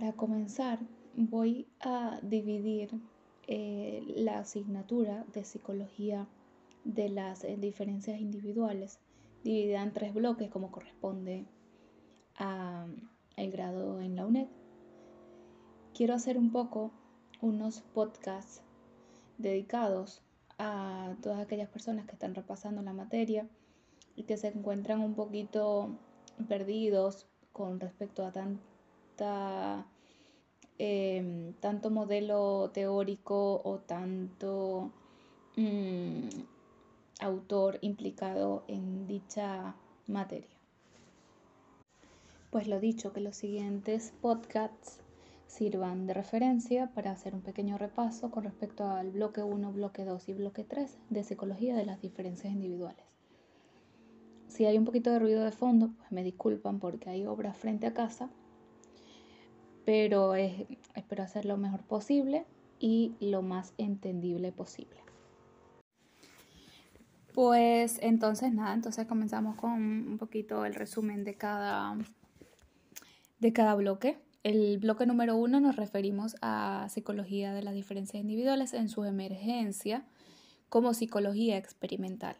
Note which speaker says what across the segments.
Speaker 1: para comenzar voy a dividir eh, la asignatura de psicología de las eh, diferencias individuales dividida en tres bloques como corresponde a el grado en la UNED. Quiero hacer un poco unos podcasts dedicados a todas aquellas personas que están repasando la materia y que se encuentran un poquito perdidos con respecto a tanta Em, tanto modelo teórico o tanto mm, autor implicado en dicha materia. Pues lo dicho, que los siguientes podcasts sirvan de referencia para hacer un pequeño repaso con respecto al bloque 1, bloque 2 y bloque 3 de psicología de las diferencias individuales. Si hay un poquito de ruido de fondo, pues me disculpan porque hay obras frente a casa pero espero hacer lo mejor posible y lo más entendible posible. Pues entonces nada, entonces comenzamos con un poquito el resumen de cada, de cada bloque. El bloque número uno nos referimos a psicología de las diferencias individuales en su emergencia como psicología experimental.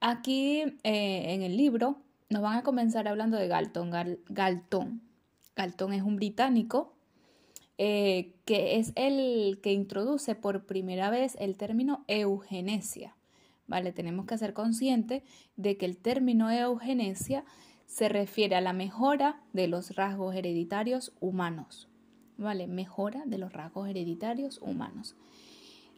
Speaker 1: Aquí eh, en el libro nos van a comenzar hablando de Galton. Galton Galton es un británico eh, que es el que introduce por primera vez el término eugenesia. ¿Vale? Tenemos que ser conscientes de que el término eugenesia se refiere a la mejora de los rasgos hereditarios humanos. ¿Vale? Mejora de los rasgos hereditarios humanos.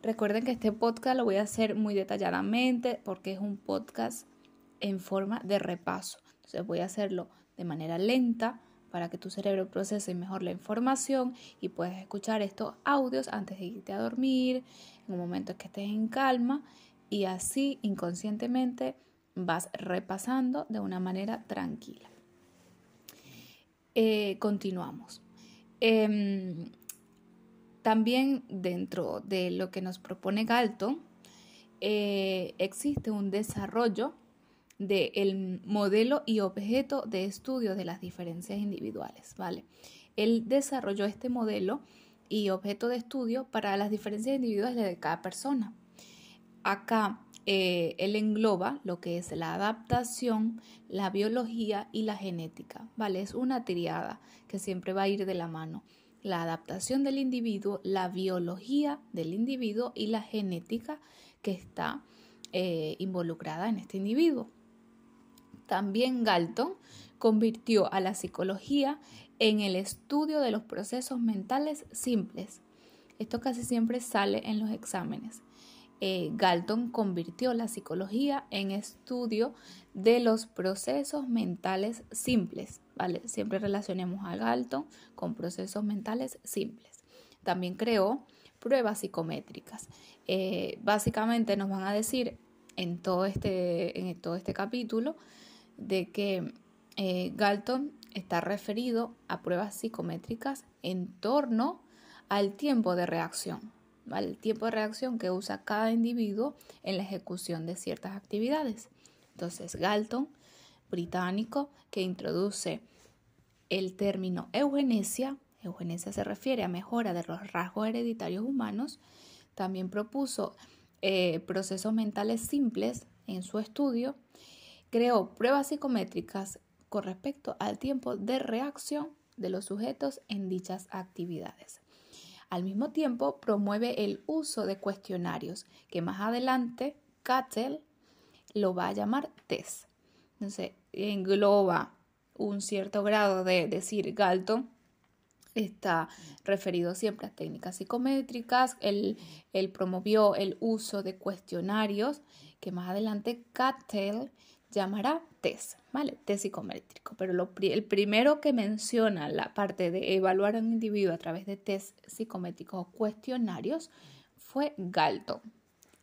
Speaker 1: Recuerden que este podcast lo voy a hacer muy detalladamente porque es un podcast en forma de repaso. Entonces voy a hacerlo de manera lenta para que tu cerebro procese mejor la información y puedas escuchar estos audios antes de irte a dormir, en un momento en que estés en calma y así inconscientemente vas repasando de una manera tranquila. Eh, continuamos. Em, también dentro de lo que nos propone Galton, eh, existe un desarrollo del modelo y objeto de estudio de las diferencias individuales, ¿vale? Él desarrolló este modelo y objeto de estudio para las diferencias individuales de cada persona. Acá eh, él engloba lo que es la adaptación, la biología y la genética, ¿vale? Es una triada que siempre va a ir de la mano. La adaptación del individuo, la biología del individuo y la genética que está eh, involucrada en este individuo. También Galton convirtió a la psicología en el estudio de los procesos mentales simples. Esto casi siempre sale en los exámenes. Eh, Galton convirtió la psicología en estudio de los procesos mentales simples. ¿vale? Siempre relacionemos a Galton con procesos mentales simples. También creó pruebas psicométricas. Eh, básicamente nos van a decir en todo este, en todo este capítulo de que eh, Galton está referido a pruebas psicométricas en torno al tiempo de reacción, el tiempo de reacción que usa cada individuo en la ejecución de ciertas actividades. Entonces, Galton, británico, que introduce el término eugenesia, eugenesia se refiere a mejora de los rasgos hereditarios humanos, también propuso eh, procesos mentales simples en su estudio creó pruebas psicométricas con respecto al tiempo de reacción de los sujetos en dichas actividades. Al mismo tiempo, promueve el uso de cuestionarios, que más adelante Cattell lo va a llamar test. Entonces, engloba un cierto grado de decir Galton, está referido siempre a técnicas psicométricas, él, promovió el uso de cuestionarios, que más adelante Cattell llamará test, ¿vale? Test psicométrico. Pero el primero que menciona la parte de evaluar a un individuo a través de test psicométricos o cuestionarios fue Galton.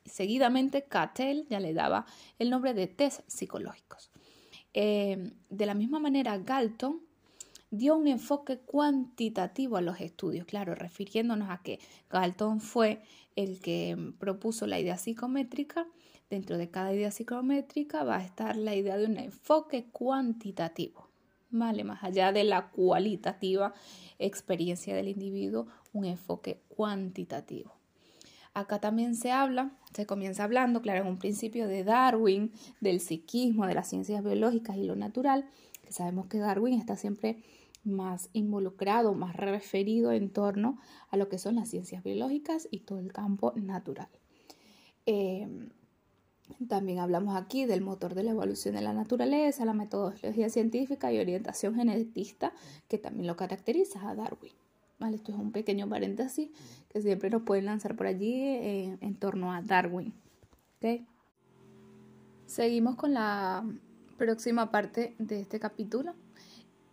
Speaker 1: Seguidamente, Cattell ya le daba el nombre de test psicológicos. Eh, de la misma manera, Galton dio un enfoque cuantitativo a los estudios, claro, refiriéndonos a que Galton fue el que propuso la idea psicométrica Dentro de cada idea psicométrica va a estar la idea de un enfoque cuantitativo. ¿vale? Más allá de la cualitativa experiencia del individuo, un enfoque cuantitativo. Acá también se habla, se comienza hablando, claro, en un principio de Darwin, del psiquismo, de las ciencias biológicas y lo natural, que sabemos que Darwin está siempre más involucrado, más referido en torno a lo que son las ciencias biológicas y todo el campo natural. Em, también hablamos aquí del motor de la evolución de la naturaleza, la metodología científica y orientación genetista, que también lo caracteriza a Darwin. ¿Vale? Esto es un pequeño paréntesis que siempre nos pueden lanzar por allí eh, en torno a Darwin. Seguimos con la próxima parte de este capítulo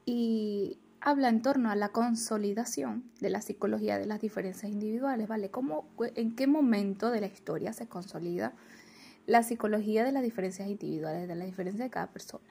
Speaker 1: y habla en torno a la consolidación de la psicología de las diferencias individuales, ¿vale? ¿Cómo, ¿En qué momento de la historia se consolida la psicología de las diferencias individuales, de la diferencia de cada persona?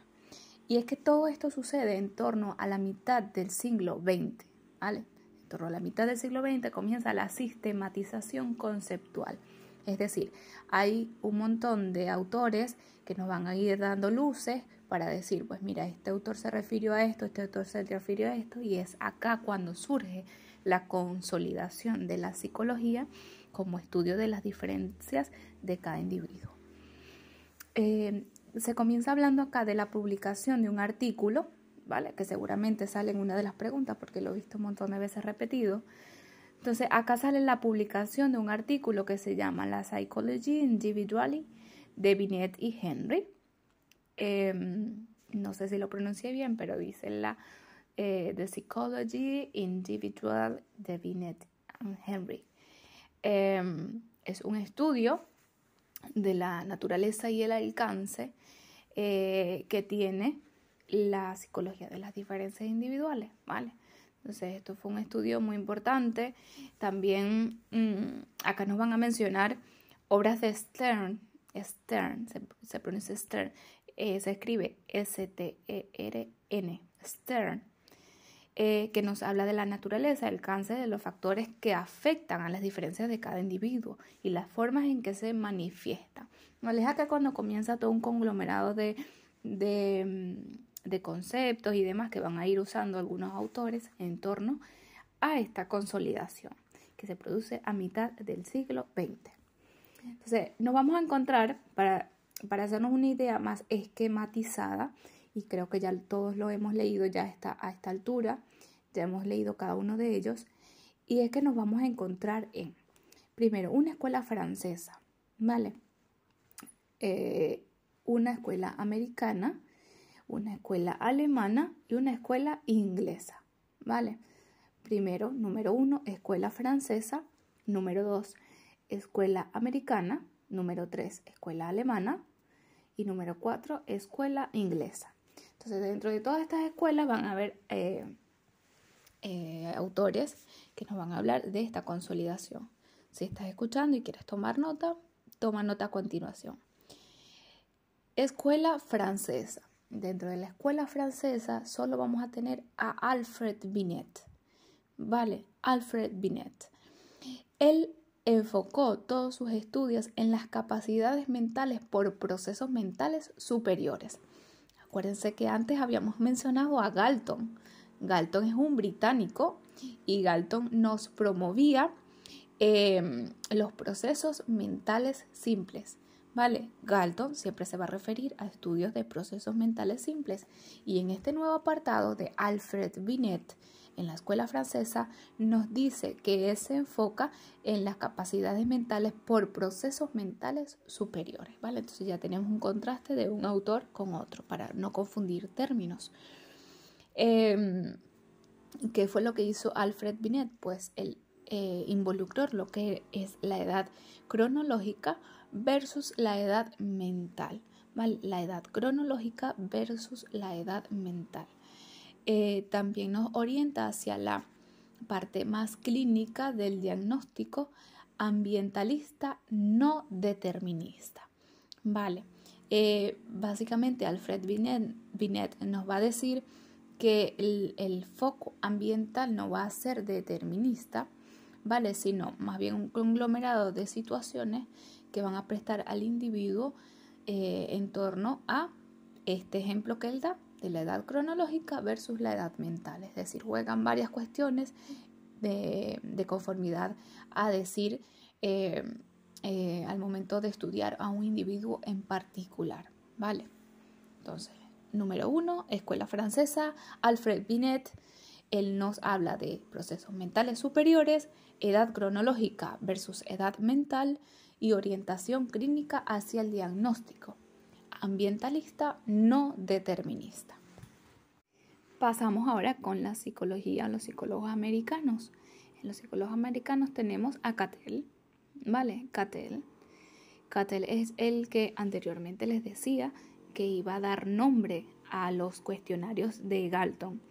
Speaker 1: Y es que todo esto sucede en torno a la mitad del siglo XX, ¿vale? En torno a la mitad del siglo XX comienza la sistematización conceptual. Es decir, hay un montón de autores que nos van a ir dando luces para decir, pues mira, este autor se refirió a esto, este autor se refirió a esto, y es acá cuando surge la consolidación de la psicología como estudio de las diferencias de cada individuo. Eh, se comienza hablando acá de la publicación de un artículo, ¿vale? Que seguramente sale en una de las preguntas porque lo he visto un montón de veces repetido. Entonces, acá sale la publicación de un artículo que se llama La Psychology Individually de Binet y Henry. Em, no sé si lo pronuncié bien, pero dice la eh, The Psychology Individual de Binet and Henry. Em, es un estudio de la naturaleza y el alcance eh, que tiene la psicología de las diferencias individuales, ¿vale? Entonces, esto fue un estudio muy importante. También mm, acá nos van a mencionar obras de Stern, Stern, se, pronuncia Stern, eh, se escribe S-T-E-R-N, Stern, eh, que nos habla de la naturaleza, el alcance de los factores que afectan a las diferencias de cada individuo y las formas en que se manifiestan. Es acá cuando comienza todo un conglomerado de, de, mm, de conceptos y demás que van a ir usando algunos autores en torno a esta consolidación que se produce a mitad del siglo XX. Entonces, nos vamos a encontrar, para, para hacernos una idea más esquematizada, y creo que ya todos lo hemos leído ya está a esta altura, ya hemos leído cada uno de ellos, y es que nos vamos a encontrar en, primero, una escuela francesa, ¿vale? Eh, una escuela americana, una escuela alemana y una escuela inglesa, ¿vale? Primero, número uno, escuela francesa, número dos, escuela americana, número 3, escuela alemana y número 4, escuela inglesa. Entonces, dentro de todas estas escuelas van a haber eh, eh, autores que nos van a hablar de esta consolidación. Si estás escuchando y quieres tomar nota, toma nota a continuación. Escuela francesa. Dentro de la escuela francesa solo vamos a tener a Alfred Binet. ¿Vale? Alfred Binet. Él enfocó todos sus estudios en las capacidades mentales por procesos mentales superiores. Acuérdense que antes habíamos mencionado a Galton. Galton es un británico y Galton nos promovía em, los procesos mentales simples. ¿Vale? Galton siempre se va a referir a estudios de procesos mentales simples y en este nuevo apartado de Alfred Binet en la escuela francesa nos dice que se enfoca en las capacidades mentales por procesos mentales superiores, ¿vale? Entonces ya tenemos un contraste de un autor con otro para no confundir términos. Em, ¿Qué fue lo que hizo Alfred Binet? Pues él eh, involucró lo que es la edad cronológica versus la edad mental, ¿vale? La edad cronológica versus la edad mental. Eh, también nos orienta hacia la parte más clínica del diagnóstico ambientalista no determinista. Vale, eh, básicamente Alfred Binet, nos va a decir que el, foco ambiental no va a ser determinista, ¿vale? Sino más bien un conglomerado de situaciones que van a prestar al individuo eh, en torno a este ejemplo que él da la edad cronológica versus la edad mental, es decir, juegan varias cuestiones de, conformidad a decir eh, eh, al momento de estudiar a un individuo en particular, ¿vale? Entonces, número uno, escuela francesa, Alfred Binet, él nos habla de procesos mentales superiores, edad cronológica versus edad mental y orientación clínica hacia el diagnóstico ambientalista no determinista. Pasamos ahora con la psicología, los psicólogos americanos. En los psicólogos americanos tenemos a Cattell, ¿vale? Cattell. Cattell es el que anteriormente les decía que iba a dar nombre a los cuestionarios de Galton.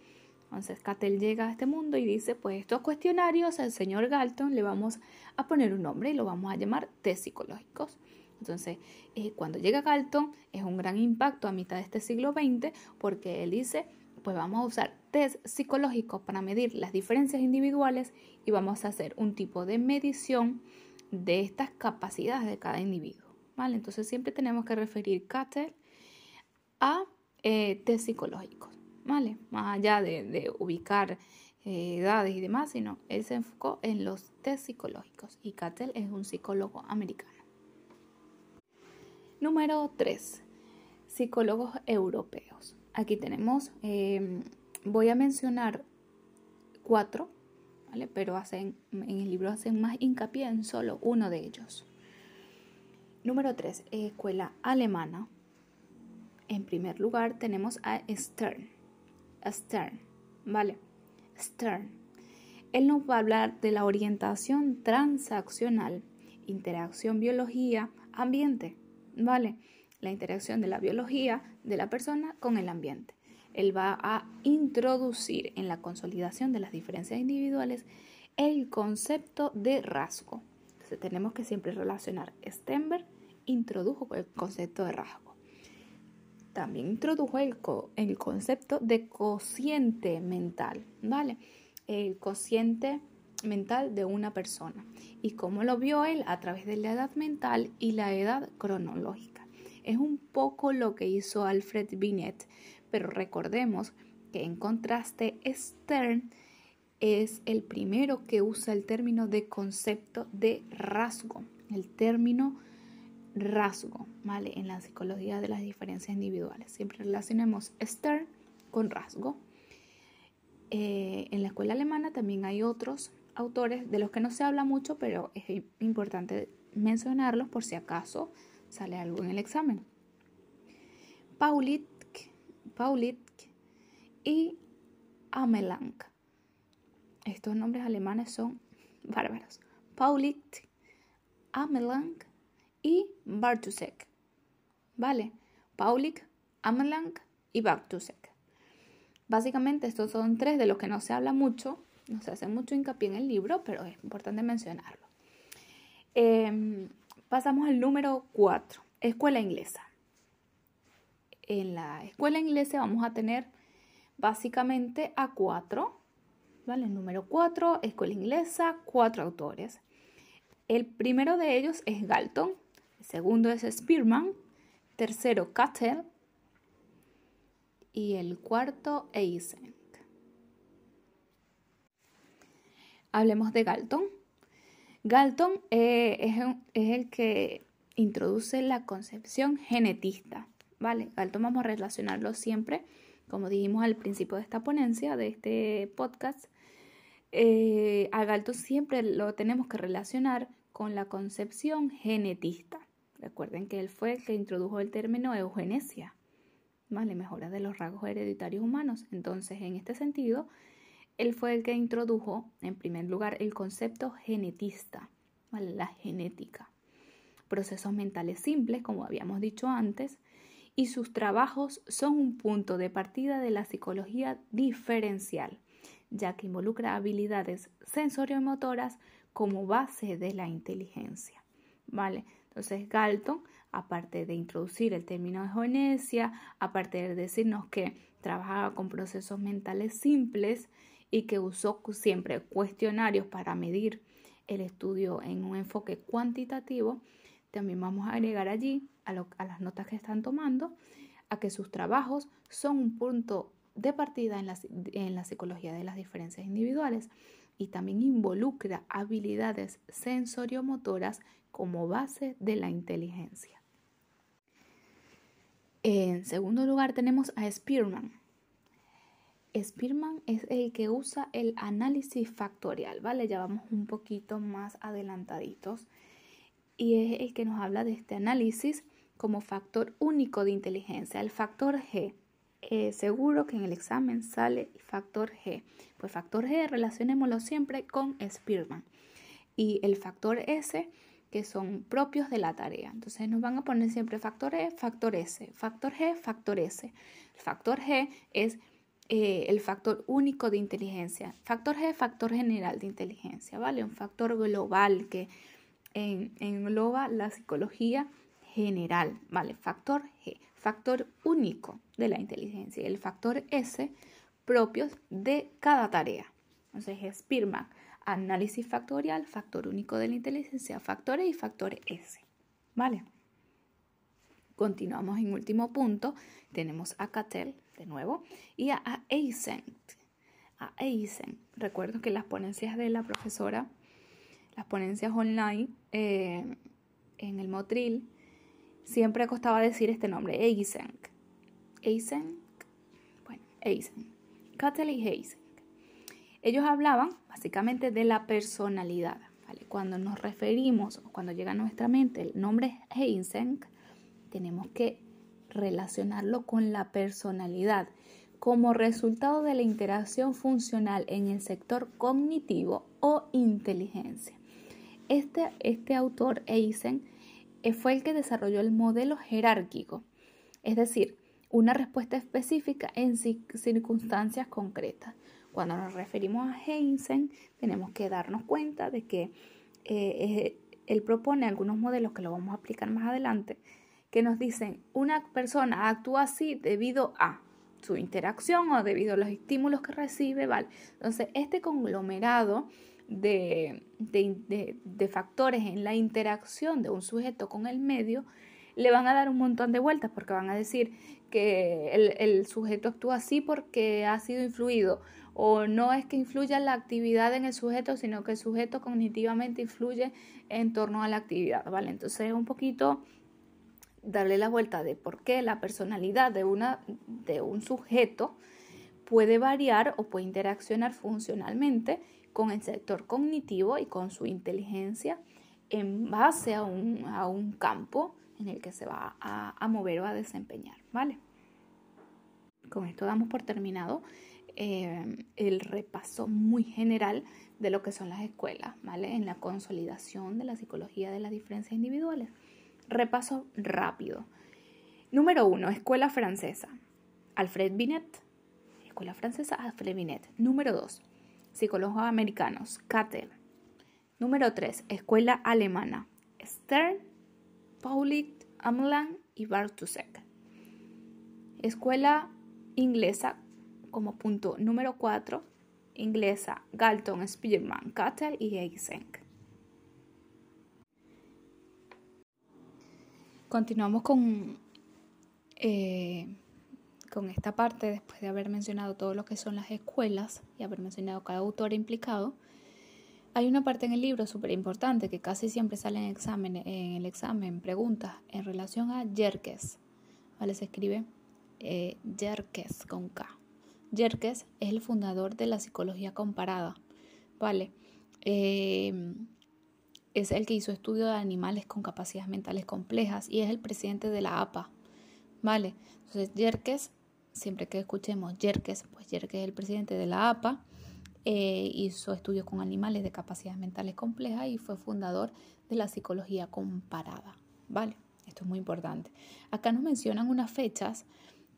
Speaker 1: Entonces Cattell llega a este mundo y dice, pues estos cuestionarios al señor Galton le vamos a poner un nombre y lo vamos a llamar test psicológicos. Entonces, eh, cuando llega Galton, es un gran impacto a mitad de este siglo XX porque él dice, pues vamos a usar test psicológicos para medir las diferencias individuales y vamos a hacer un tipo de medición de estas capacidades de cada individuo. ¿vale? Entonces, siempre tenemos que referir Cattell a eh, test psicológicos, ¿vale? Más allá de, ubicar eh, edades y demás, sino él se enfocó en los test psicológicos y Cattell es un psicólogo americano. Número 3. Psicólogos europeos. Aquí tenemos, em, voy a mencionar cuatro, ¿vale? pero hacen, en el libro hacen más hincapié en solo uno de ellos. Número 3. Escuela alemana. En primer lugar tenemos a Stern. Stern, ¿vale? Stern. Él nos va a hablar de la orientación transaccional, interacción biología, ambiente. ¿Vale? La interacción de la biología de la persona con el ambiente. Él va a introducir en la consolidación de las diferencias individuales el concepto de rasgo. Entonces tenemos que siempre relacionar. Stenberg introdujo el concepto de rasgo. También introdujo el, el concepto de cociente mental, ¿vale? El cociente mental de una persona y cómo lo vio él a través de la edad mental y la edad cronológica. Es un poco lo que hizo Alfred Binet, pero recordemos que en contraste Stern es el primero que usa el término de concepto de rasgo, el término rasgo, ¿vale? En la psicología de las diferencias individuales. Siempre relacionemos Stern con rasgo. Eh, en la escuela alemana también hay otros autores de los que no se habla mucho, pero es importante mencionarlos por si acaso sale algo en el examen. Paulitk, Paulitk y Amelang. Estos nombres alemanes son bárbaros. Paulitk, Amelang y Bartusek. ¿Vale? Paulik, Amelang y Bartusek. Básicamente estos son tres de los que no se habla mucho, no se hace mucho hincapié en el libro, pero es importante mencionarlo. Em, pasamos al número 4, escuela inglesa. En la escuela inglesa vamos a tener básicamente a cuatro, ¿vale? El número 4, escuela inglesa, cuatro autores. El primero de ellos es Galton, el segundo es Spearman, tercero Cattell y el cuarto Eisen. Hablemos de Galton. Galton eh, es, el que introduce la concepción genetista, ¿vale? Galton vamos a relacionarlo siempre, como dijimos al principio de esta ponencia, de este podcast, eh, a Galton siempre lo tenemos que relacionar con la concepción genetista. Recuerden que él fue el que introdujo el término eugenesia, ¿vale? Mejora de los rasgos hereditarios humanos. Entonces, en este sentido, él fue el que introdujo, en primer lugar, el concepto genetista, la genética. Procesos mentales simples, como habíamos dicho antes, y sus trabajos son un punto de partida de la psicología diferencial, ya que involucra habilidades sensoriomotoras como base de la inteligencia. ¿Vale? Entonces Galton, aparte de introducir el término de genesia, aparte de decirnos que trabajaba con procesos mentales simples, y que usó siempre cuestionarios para medir el estudio en un enfoque cuantitativo, también vamos a agregar allí a, las notas que están tomando a que sus trabajos son un punto de partida en la, en la psicología de las diferencias individuales y también involucra habilidades sensoriomotoras como base de la inteligencia. En segundo lugar tenemos a Spearman. Spearman es el que usa el análisis factorial, ¿vale? Ya vamos un poquito más adelantaditos. Y es el que nos habla de este análisis como factor único de inteligencia, el factor G. Eh, seguro que en el examen sale factor G. Pues factor G relacionémoslo siempre con Spearman. Y el factor S que son propios de la tarea. Entonces nos van a poner siempre factor E, factor S, factor G, factor S. El factor G es eh, el factor único de inteligencia. Factor G, factor general de inteligencia, ¿vale? Un factor global que engloba la psicología general, ¿vale? Factor G, factor único de la inteligencia. Y el factor S, propios de cada tarea. Entonces es Spearman análisis factorial, factor único de la inteligencia, factores y factor S. ¿Vale? Continuamos en último punto. Tenemos a Cattell de nuevo y a Eisen. A Eisen. Recuerdo que las ponencias de la profesora, las ponencias online eh, en el Motril, siempre costaba decir este nombre, Eisen. Eisen. Bueno, Eisen. Y Eisen. Ellos hablaban básicamente de la personalidad. Cuando nos referimos cuando llega a nuestra mente el nombre Heisenberg, tenemos que relacionarlo con la personalidad como resultado de la interacción funcional en el sector cognitivo o inteligencia. Este, este autor, Eisen, eh, fue el que desarrolló el modelo jerárquico, es decir, una respuesta específica en circunstancias concretas. Cuando nos referimos a Heinzen, tenemos que darnos cuenta de que eh, él propone algunos modelos que lo vamos a aplicar más adelante, que nos dicen una persona actúa así debido a su interacción o debido a los estímulos que recibe, ¿vale? Entonces, este conglomerado de, de, factores en la interacción de un sujeto con el medio le van a dar un montón de vueltas porque van a decir que el, el sujeto actúa así porque ha sido influido o no es que influya la actividad en el sujeto, sino que el sujeto cognitivamente influye en torno a la actividad, ¿vale? Entonces es un poquito darle la vuelta de por qué la personalidad de, una, de un sujeto puede variar o puede interaccionar funcionalmente con el sector cognitivo y con su inteligencia en base a un, a un campo en el que se va a, mover o a desempeñar, ¿vale? Con esto damos por terminado eh, el repaso muy general de lo que son las escuelas, ¿vale? En la consolidación de la psicología de las diferencias individuales. Repaso rápido. Número uno, escuela francesa. Alfred Binet. Escuela francesa, Alfred Binet. Número dos, psicólogos americanos, Cattell. Número tres, escuela alemana, Stern, Paulit, Amlan y Bartusek. Escuela inglesa, como punto número 4, inglesa Galton, Spearman, Cattell y Eysenck. Continuamos con, eh, con esta parte, después de haber mencionado todo lo que son las escuelas y haber mencionado cada autor implicado. Hay una parte en el libro súper importante que casi siempre sale en, en el examen, preguntas en relación a Yerkes. ¿Vale? Se escribe eh, Yerkes con K. Yerkes es el fundador de la psicología comparada, ¿vale? Em, es el que hizo estudio de animales con capacidades mentales complejas y es el presidente de la APA, ¿vale? Entonces, Yerkes, siempre que escuchemos Yerkes, pues Yerkes es el presidente de la APA, eh, hizo estudios con animales de capacidades mentales complejas y fue fundador de la psicología comparada, ¿vale? Esto es muy importante. Acá nos mencionan unas fechas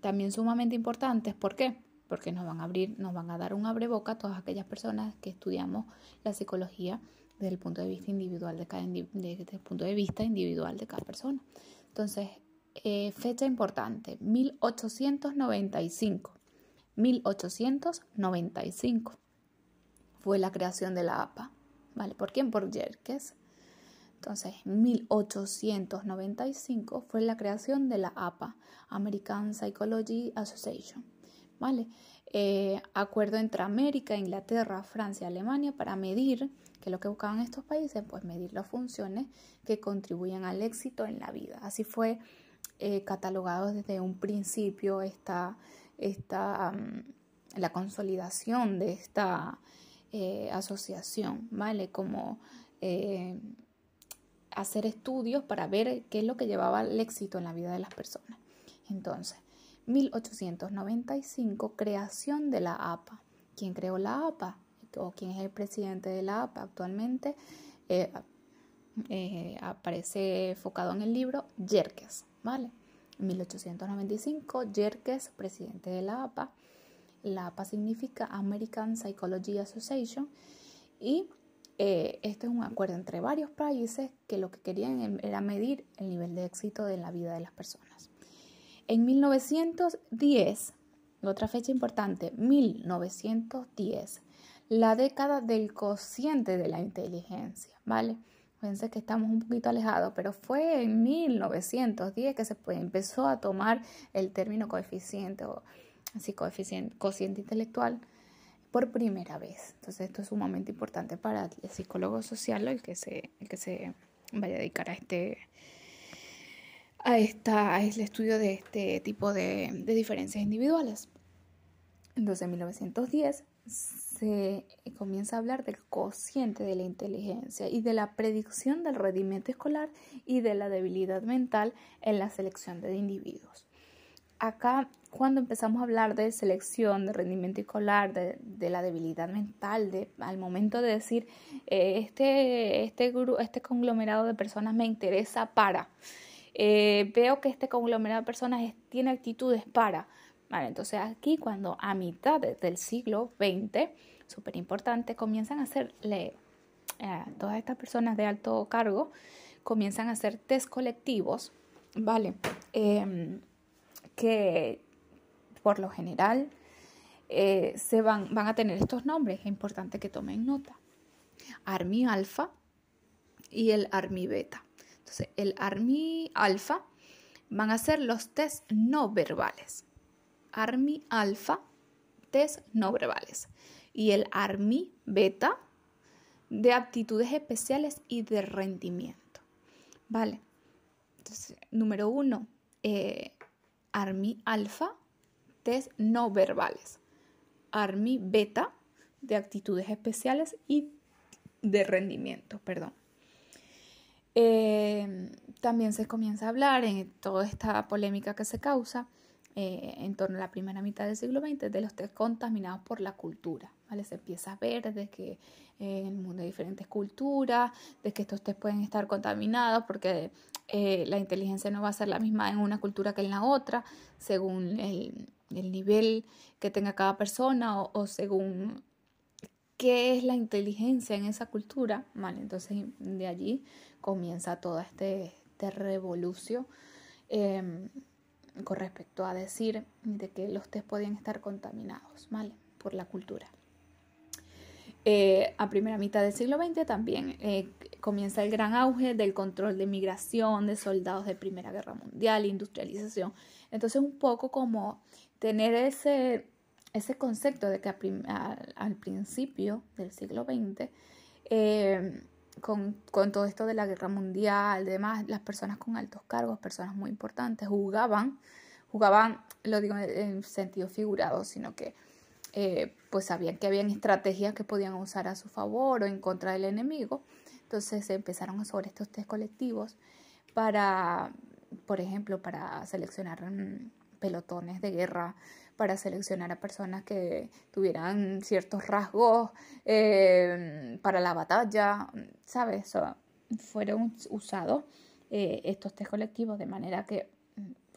Speaker 1: también sumamente importantes, ¿por qué? porque nos van a abrir, nos van a dar un abreboca a todas aquellas personas que estudiamos la psicología desde el punto de vista individual de cada, desde punto de vista individual de cada persona. Entonces, eh, fecha importante, 1895. 1895 fue la creación de la APA. ¿Vale? ¿Por quién? Por Yerkes. Entonces, en 1895 fue la creación de la APA, American Psychology Association, ¿vale? Eh, acuerdo entre América, Inglaterra, Francia, Alemania para medir, que lo que buscaban estos países, pues medir las funciones que contribuyen al éxito en la vida. Así fue eh, catalogado desde un principio esta, esta la consolidación de esta eh, asociación, ¿vale? Como hacer estudios para ver qué es lo que llevaba al éxito en la vida de las personas. Entonces, 1895, creación de la APA. ¿Quién creó la APA? ¿O quién es el presidente de la APA actualmente? Eh, eh, aparece enfocado en el libro Yerkes, ¿vale? 1895, Yerkes, presidente de la APA. La APA significa American Psychology Association y eh, este es un acuerdo entre varios países que lo que querían em, era medir el nivel de éxito de la vida de las personas. En 1910, otra fecha importante, 1910, la década del cociente de la inteligencia, ¿vale? Fíjense que estamos un poquito alejados, pero fue en 1910 que se empezó a tomar el término coeficiente o así coeficiente, cociente intelectual por primera vez. Entonces esto es sumamente importante para el psicólogo social el que se, el que se vaya a dedicar a este a, esta, el estudio de este tipo de, de diferencias individuales. Entonces en 1910 se comienza a hablar del cociente de la inteligencia y de la predicción del rendimiento escolar y de la debilidad mental en la selección de individuos acá cuando empezamos a hablar de selección, de rendimiento escolar, de, la debilidad mental, de, al momento de decir, eh, este, este, este conglomerado de personas me interesa para, eh, veo que este conglomerado de personas tiene actitudes para. Entonces aquí cuando a mitad del siglo XX, súper importante, comienzan a hacerle, eh, todas estas personas de alto cargo, comienzan a hacer test colectivos, ¿vale? Em, que por lo general eh, se van, van, a tener estos nombres. Es importante que tomen nota. Armi alfa y el Armi beta. Entonces, el Armi alfa van a ser los test no verbales. Armi alfa, test no verbales. Y el Armi beta de aptitudes especiales y de rendimiento. ¿Vale? Entonces, número uno, eh, ARMI alfa, test no verbales. ARMI beta, de actitudes especiales y de rendimiento, perdón. Eh, también se comienza a hablar en toda esta polémica que se causa eh, en torno a la primera mitad del siglo XX de los test contaminados por la cultura. ¿vale? Se empieza a ver de que en el mundo hay diferentes culturas, de que estos test pueden estar contaminados porque eh, la inteligencia no va a ser la misma en una cultura que en la otra, según el, nivel que tenga cada persona o, según qué es la inteligencia en esa cultura. Vale, entonces de allí comienza toda este, este revolución em, con respecto a decir de que los test podían estar contaminados, ¿vale? Por la cultura. Eh, a primera mitad del siglo XX también eh, comienza el gran auge del control de migración de soldados de Primera Guerra Mundial, industrialización. Entonces un poco como tener ese, ese concepto de que al principio del siglo XX, con, con, todo esto de la guerra mundial, demás, las personas con altos cargos, personas muy importantes, jugaban, jugaban, lo digo en sentido figurado, sino que eh, pues sabían que habían estrategias que podían usar a su favor o en contra del enemigo. Entonces se empezaron a sobre estos test colectivos para, por ejemplo, para seleccionar mm, pelotones de guerra, para seleccionar a personas que tuvieran ciertos rasgos eh, para la batalla, ¿sabes? fueron usados eh, estos test colectivos de manera que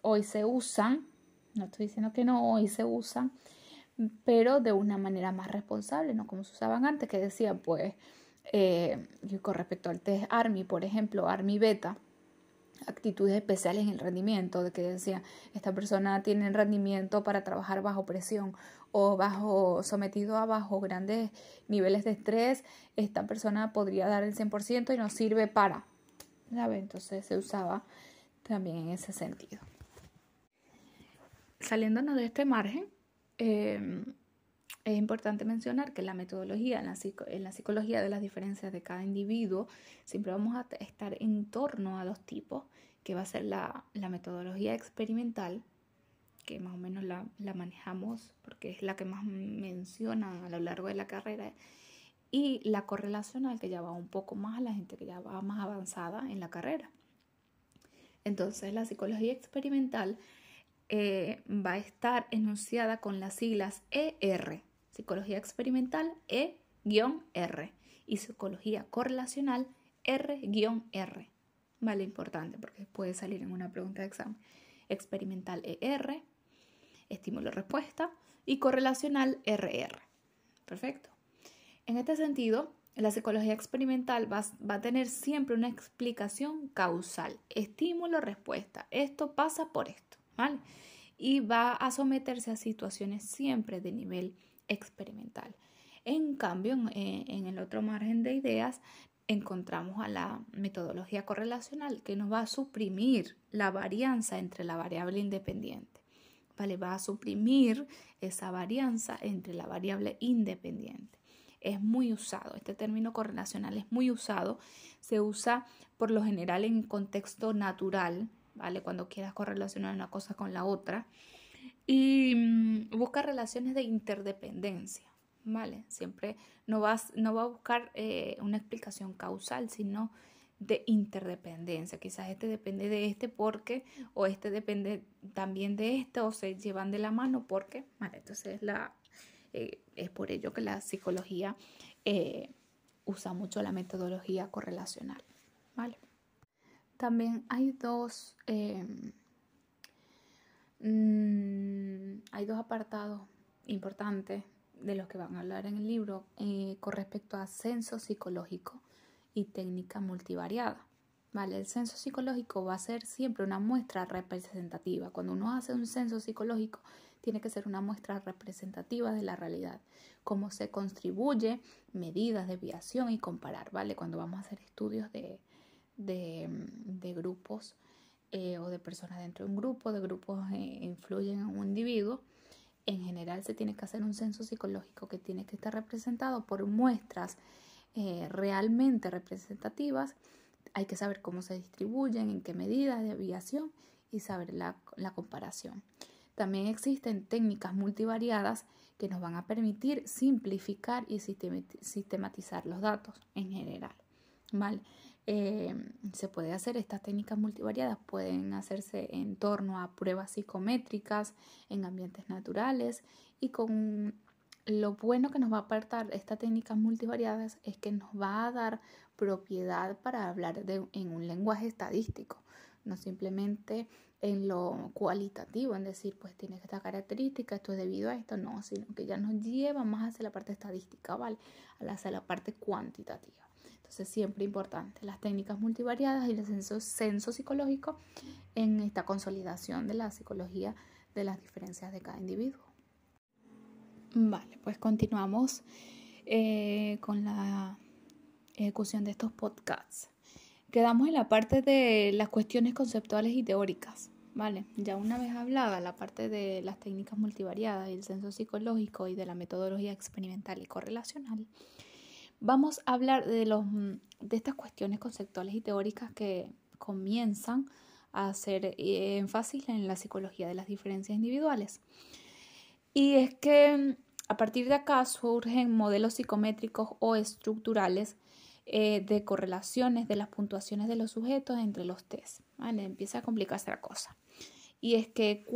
Speaker 1: hoy se usan, no estoy diciendo que no, hoy se usan pero de una manera más responsable, no como se usaban antes, que decían, pues, eh, con respecto al test ARMI, por ejemplo, ARMI beta, actitudes especiales en el rendimiento, de que decía, esta persona tiene rendimiento para trabajar bajo presión o bajo sometido a bajo grandes niveles de estrés, esta persona podría dar el 100% y no sirve para, Entonces se usaba también en ese sentido. Saliéndonos de este margen, em, es importante mencionar que la metodología, en la, psicología de las diferencias de cada individuo, siempre vamos a estar en torno a dos tipos, que va a ser la, metodología experimental, que más o menos la, manejamos porque es la que más mencionan a lo largo de la carrera, y la correlacional, que ya va un poco más a la gente que ya va más avanzada en la carrera. Entonces, la psicología experimental eh, va a estar enunciada con las siglas ER, psicología experimental E-R y psicología correlacional R-R. Vale, importante porque puede salir en una pregunta de examen. Experimental ER, estímulo-respuesta y correlacional RR. Perfecto. En este sentido, la psicología experimental va, a tener siempre una explicación causal, estímulo-respuesta. Esto pasa por esto, ¿vale? Y va a someterse a situaciones siempre de nivel experimental. En cambio, en, eh, en el otro margen de ideas, encontramos a la metodología correlacional que nos va a suprimir la varianza entre la variable independiente. ¿Vale? Va a suprimir esa varianza entre la variable independiente es muy usado. Este término correlacional es muy usado. Se usa por lo general en contexto natural, ¿vale? Cuando quieras correlacionar una cosa con la otra. Y mm, busca relaciones de interdependencia, ¿vale? Siempre no, vas, no va a buscar eh, una explicación causal, sino de interdependencia. Quizás este depende de este porque, o este depende también de este, o se llevan de la mano porque, ¿vale? Entonces la, eh, es por ello que la psicología eh, usa mucho la metodología correlacional. ¿vale? También hay dos, em, mm, hay dos apartados importantes de los que van a hablar en el libro eh, con respecto a censo psicológico y técnica multivariada. ¿Vale? El censo psicológico va a ser siempre una muestra representativa. Cuando uno hace un censo psicológico, tiene que ser una muestra representativa de la realidad, cómo se contribuye, medidas, desviación y comparar, ¿vale? Cuando vamos a hacer estudios de, de, grupos eh, o de personas dentro de un grupo, de grupos eh, influyen en un individuo, en general se tiene que hacer un censo psicológico que tiene que estar representado por muestras eh, realmente representativas. Hay que saber cómo se distribuyen, en qué medida, desviación y saber la, la comparación. También existen técnicas multivariadas que nos van a permitir simplificar y sistematizar los datos en general. Eh, se puede hacer estas técnicas multivariadas, pueden hacerse en torno a pruebas psicométricas en ambientes naturales y con lo bueno que nos va a aportar estas técnicas multivariadas es que nos va a dar propiedad para hablar en un lenguaje estadístico, no simplemente en lo cualitativo, en decir, pues tiene esta característica, esto es debido a esto, no, sino que ya nos lleva más hacia la parte estadística, ¿vale? Hacia la parte cuantitativa. Entonces, siempre importante las técnicas multivariadas y el censo, censo psicológico en esta consolidación de la psicología de las diferencias de cada individuo. Vale, pues continuamos eh, con la ejecución de estos podcasts. Quedamos en la parte de las cuestiones conceptuales y teóricas. Vale, ya una vez hablada la parte de las técnicas multivariadas y el censo psicológico y de la metodología experimental y correlacional, vamos a hablar de, los, de estas cuestiones conceptuales y teóricas que comienzan a hacer énfasis en la psicología de las diferencias individuales. Y es que a partir de acá surgen modelos psicométricos o estructurales eh, de correlaciones de las puntuaciones de los sujetos entre los test. ¿vale? Empieza a complicarse la cosa. Y es que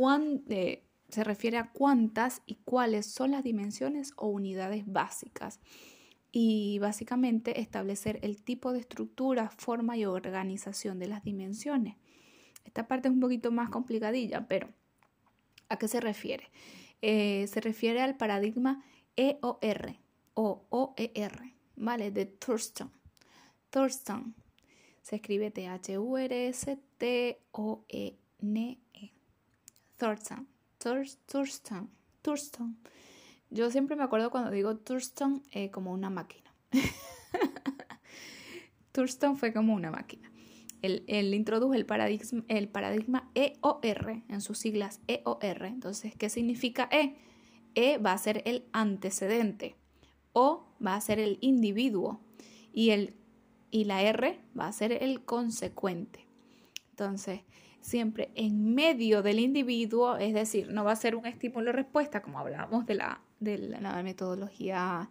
Speaker 1: eh, se refiere a cuántas y cuáles son las dimensiones o unidades básicas. Y básicamente establecer el tipo de estructura, forma y organización de las dimensiones. Esta parte es un poquito más complicadilla, pero ¿a qué se refiere? Eh, se refiere al paradigma EOR o OER, ¿vale? De Thurston. Thurston. Se escribe T-H-U-R-S-T-O-N-E. Thurston. Thurston. Thurston. Yo siempre me acuerdo cuando digo Thurston eh, como una máquina. Thurston fue como una máquina. él, él introdujo el paradigma, el paradigma EOR, en sus siglas EOR. Entonces, ¿qué significa E? E va a ser el antecedente, O va a ser el individuo y, el, y la R va a ser el consecuente. Entonces, siempre en medio del individuo, es decir, no va a ser un estímulo-respuesta, como hablábamos de la, de la metodología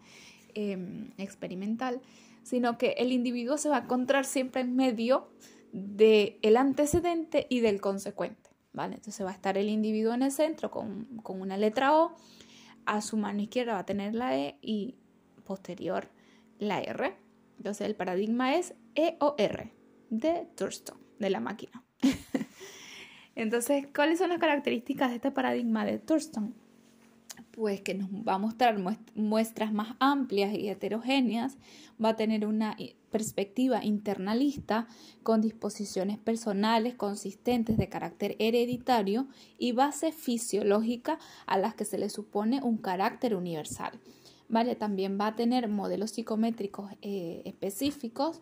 Speaker 1: em, experimental, sino que el individuo se va a encontrar siempre en medio del el antecedente y del consecuente. ¿vale? Entonces va a estar el individuo en el centro con, con una letra O, a su mano izquierda va a tener la E y posterior la R. Entonces el paradigma es EOR de Thurston, de la máquina. Entonces, ¿cuáles son las características de este paradigma de Thurston? Pues que nos va a mostrar muestras más amplias y heterogéneas, va a tener una perspectiva internalista con disposiciones personales consistentes de carácter hereditario y base fisiológica a las que se le supone un carácter universal. ¿Vale? También va a tener modelos psicométricos eh, específicos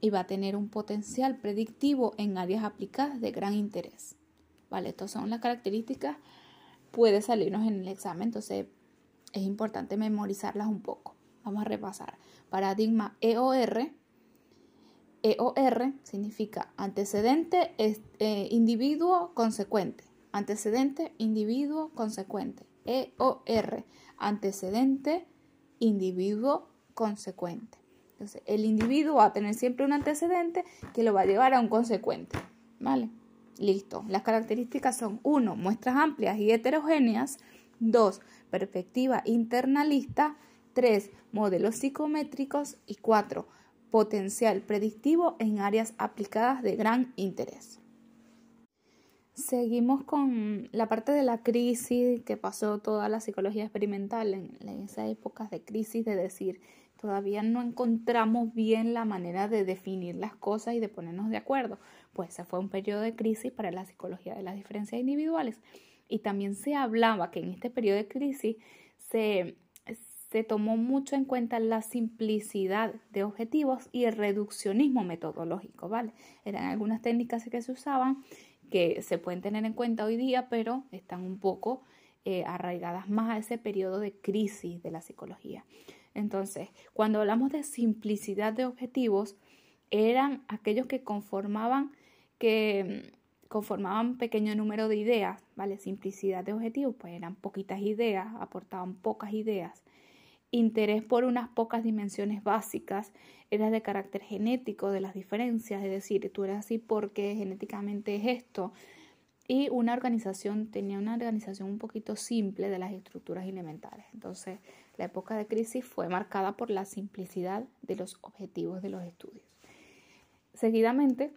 Speaker 1: y va a tener un potencial predictivo en áreas aplicadas de gran interés. ¿Vale? Estas son las características. Puede salirnos en el examen, entonces es importante memorizarlas un poco. Vamos a repasar. Paradigma EOR. EOR significa antecedente, eh, individuo, consecuente. Antecedente, individuo, consecuente. EOR, antecedente, individuo, consecuente. Entonces, el individuo va a tener siempre un antecedente que lo va a llevar a un consecuente. ¿Vale? Listo. Las características son 1. Muestras amplias y heterogéneas. 2. Perspectiva internalista. 3. Modelos psicométricos. Y 4. Potencial predictivo en áreas aplicadas de gran interés. Seguimos con la parte de la crisis que pasó toda la psicología experimental en, en esas épocas de crisis, de decir, todavía no encontramos bien la manera de definir las cosas y de ponernos de acuerdo. Pues ese fue un periodo de crisis para la psicología de las diferencias individuales. Y también se hablaba que en este periodo de crisis se, se tomó mucho en cuenta la simplicidad de objetivos y el reduccionismo metodológico, ¿vale? Eran algunas técnicas que se usaban que se pueden tener en cuenta hoy día, pero están un poco eh, arraigadas más a ese periodo de crisis de la psicología. Entonces, cuando hablamos de simplicidad de objetivos, eran aquellos que conformaban que mm, conformaban pequeño número de ideas, ¿vale? Simplicidad de objetivos, pues eran poquitas ideas, aportaban pocas ideas. Interés por unas pocas dimensiones básicas, era de carácter genético de las diferencias, es decir, tú eres así porque genéticamente es esto, y una organización tenía una organización un poquito simple de las estructuras elementales. Entonces, la época de crisis fue marcada por la simplicidad de los objetivos de los estudios. Seguidamente,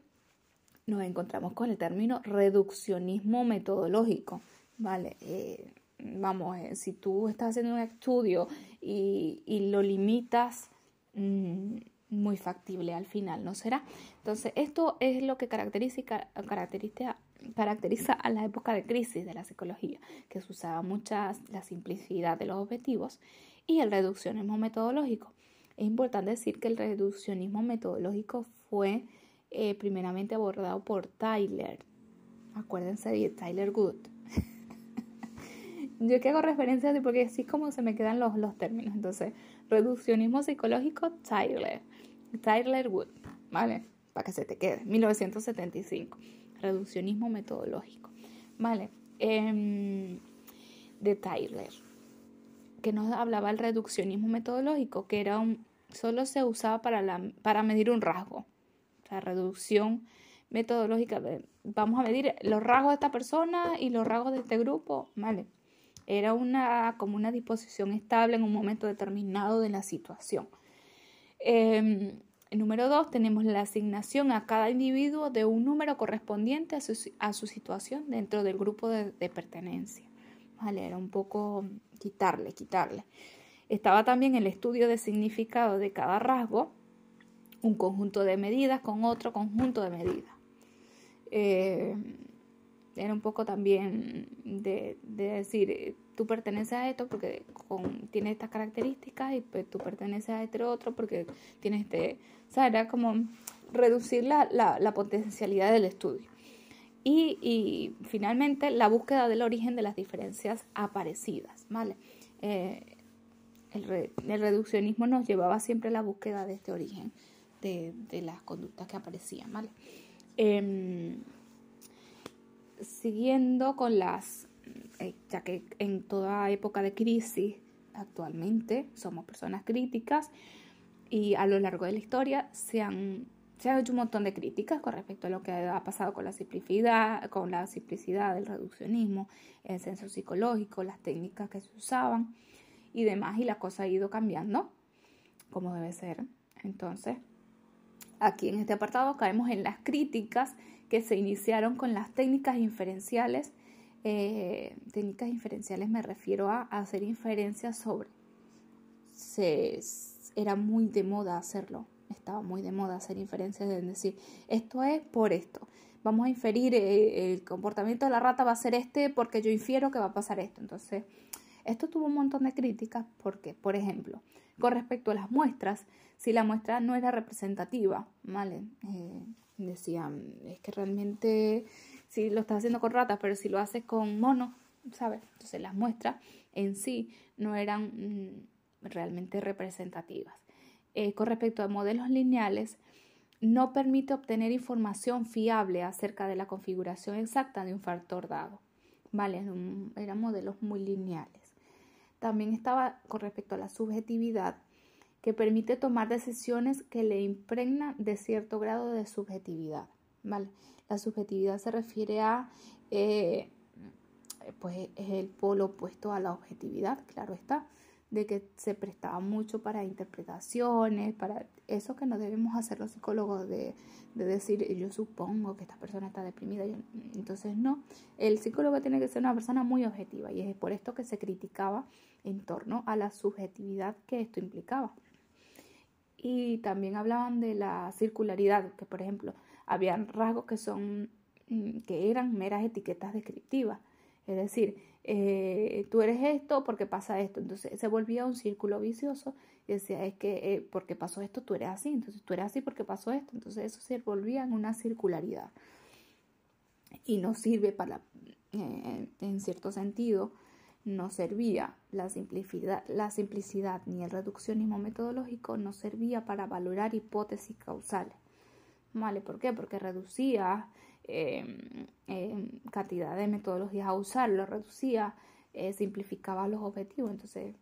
Speaker 1: nos encontramos con el término reduccionismo metodológico. Vale, eh, vamos, eh, si tú estás haciendo un estudio y, lo limitas, mm, muy factible al final, ¿no será? Entonces, esto es lo que caracteriza, caracteriza caracteriza a la época de crisis de la psicología, que se usaba mucha la simplicidad de los objetivos y el reduccionismo metodológico. Es importante decir que el reduccionismo metodológico fue eh, primeramente abordado por Tyler. Acuérdense de Tyler Good. Yo que hago referencia así porque así es como se me quedan los, los términos. Entonces, reduccionismo psicológico, Tyler. Tyler Wood, ¿vale? Para que se te quede. 1975 reduccionismo metodológico. Vale, em, de Tyler, que nos hablaba el reduccionismo metodológico, que era un, solo se usaba para, la, para medir un rasgo. Sea, reducción metodológica. Vamos a medir los rasgos de esta persona y los rasgos de este grupo. Vale. Era una, como una disposición estable en un momento determinado de la situación. Eh, Número dos, tenemos la asignación a cada individuo de un número correspondiente a su, a su situación dentro del grupo de, pertenencia. Vale, era un poco quitarle, quitarle. Estaba también el estudio de significado de cada rasgo, un conjunto de medidas con otro conjunto de medidas. Eh, era un poco también de, decir, eh, tú perteneces a esto porque con, tiene estas características y pues tú perteneces a este otro porque tienes este, o sea, era como reducir la, potencialidad del estudio. Y, finalmente la búsqueda del origen de las diferencias aparecidas. ¿vale? Eh, el, reduccionismo nos llevaba siempre a la búsqueda de este origen de, las conductas que aparecían. ¿vale? Em, siguiendo con las, eh, ya que en toda época de crisis actualmente somos personas críticas y a lo largo de la historia se han se han hecho un montón de críticas con respecto a lo que ha pasado con la simplicidad, con la simplicidad del reduccionismo, el censo psicológico, las técnicas que se usaban y demás, y la cosa ha ido cambiando como debe ser. Entonces, aquí en este apartado caemos en las críticas que se iniciaron con las técnicas inferenciales. Eh, técnicas inferenciales me refiero a, hacer inferencias sobre. Era muy de moda hacerlo estaba muy de moda hacer inferencias de decir, esto es por esto. Vamos a inferir, eh, el comportamiento de la rata va a ser este porque yo infiero que va a pasar esto. Entonces, esto tuvo un montón de críticas porque, por ejemplo, con respecto a las muestras, si la muestra no era representativa. Eh, decían, es que realmente si lo estás haciendo con ratas, pero si lo haces con monos, ¿sabes? Entonces las muestras en sí no eran mm, realmente representativas. Eh, con respecto a modelos lineales no permite obtener información fiable acerca de la configuración exacta de un factor dado. ¿Vale? Eran modelos muy lineales. También estaba con respecto a la subjetividad, que permite tomar decisiones que le impregnan de cierto grado de subjetividad. ¿Vale? La subjetividad se refiere a, eh, pues es el polo opuesto a la objetividad, claro está de que se prestaba mucho para interpretaciones, para eso que no debemos hacer los psicólogos de, decir yo supongo que esta persona está deprimida, entonces no, el psicólogo tiene que ser una persona muy objetiva y es por esto que se criticaba en torno a la subjetividad que esto implicaba. Y también hablaban de la circularidad, que por ejemplo, habían rasgos que son mm, que eran meras etiquetas descriptivas, es decir, eh, tú eres esto porque pasa esto. Entonces se volvía un círculo vicioso y decía, es que eh, porque pasó esto, tú eres así. Entonces tú eres así porque pasó esto. Entonces eso se volvía en una circularidad. Y no sirve para, eh, en cierto sentido, no servía la simplicidad, la simplicidad ni el reduccionismo metodológico no servía para valorar hipótesis causales. ¿Vale? ¿Por qué? Porque reducía Em, cantidad de metodologías a usar, lo reducía, eh, simplificaba los objetivos. Entonces,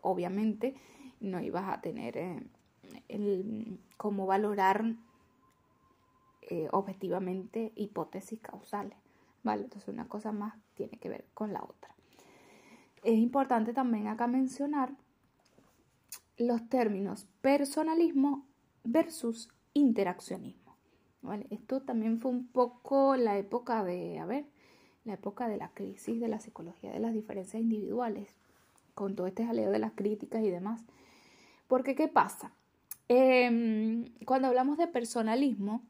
Speaker 1: obviamente, no ibas a tener eh, cómo valorar eh, objetivamente hipótesis causales. ¿vale? Entonces, una cosa más tiene que ver con la otra. Es importante también acá mencionar los términos personalismo versus interaccionismo. Esto también fue un poco la época de, a ver, la época de la crisis de la psicología de las diferencias individuales, con todo este jaleo de las críticas y demás. Porque, ¿qué pasa? Em, cuando hablamos de personalismo,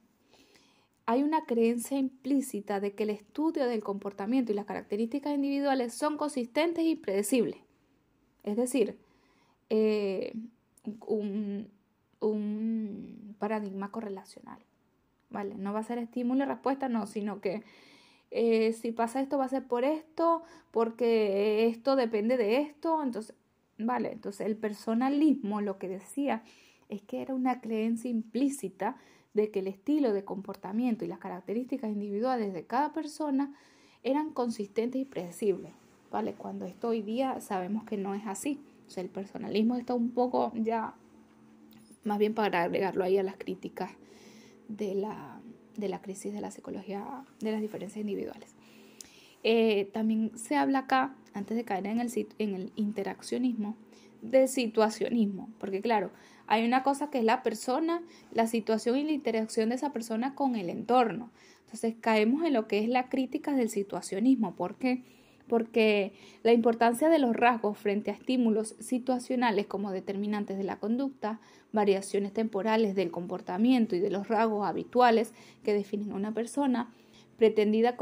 Speaker 1: hay una creencia implícita de que el estudio del comportamiento y las características individuales son consistentes y predecibles. Es decir, eh, un paradigma correlacional. ¿Vale? No va a ser estímulo y respuesta, no, sino que eh, si pasa esto va a ser por esto, porque esto depende de esto, entonces, ¿vale? Entonces el personalismo lo que decía es que era una creencia implícita de que el estilo de comportamiento y las características individuales de cada persona eran consistentes y predecibles, ¿vale? Cuando esto hoy día sabemos que no es así. O sea, el personalismo está un poco ya, más bien para agregarlo ahí a las críticas de la, de la crisis de la psicología de las diferencias individuales. Eh, también se habla acá, antes de caer en el, en el interaccionismo, de situacionismo, porque claro, hay una cosa que es la persona, la situación y la interacción de esa persona con el entorno. Entonces caemos en lo que es la crítica del situacionismo. ¿Por qué? Porque la importancia de los rasgos frente a estímulos situacionales como determinantes de la conducta variaciones temporales del comportamiento y de los rasgos habituales que definen a una persona, pretendida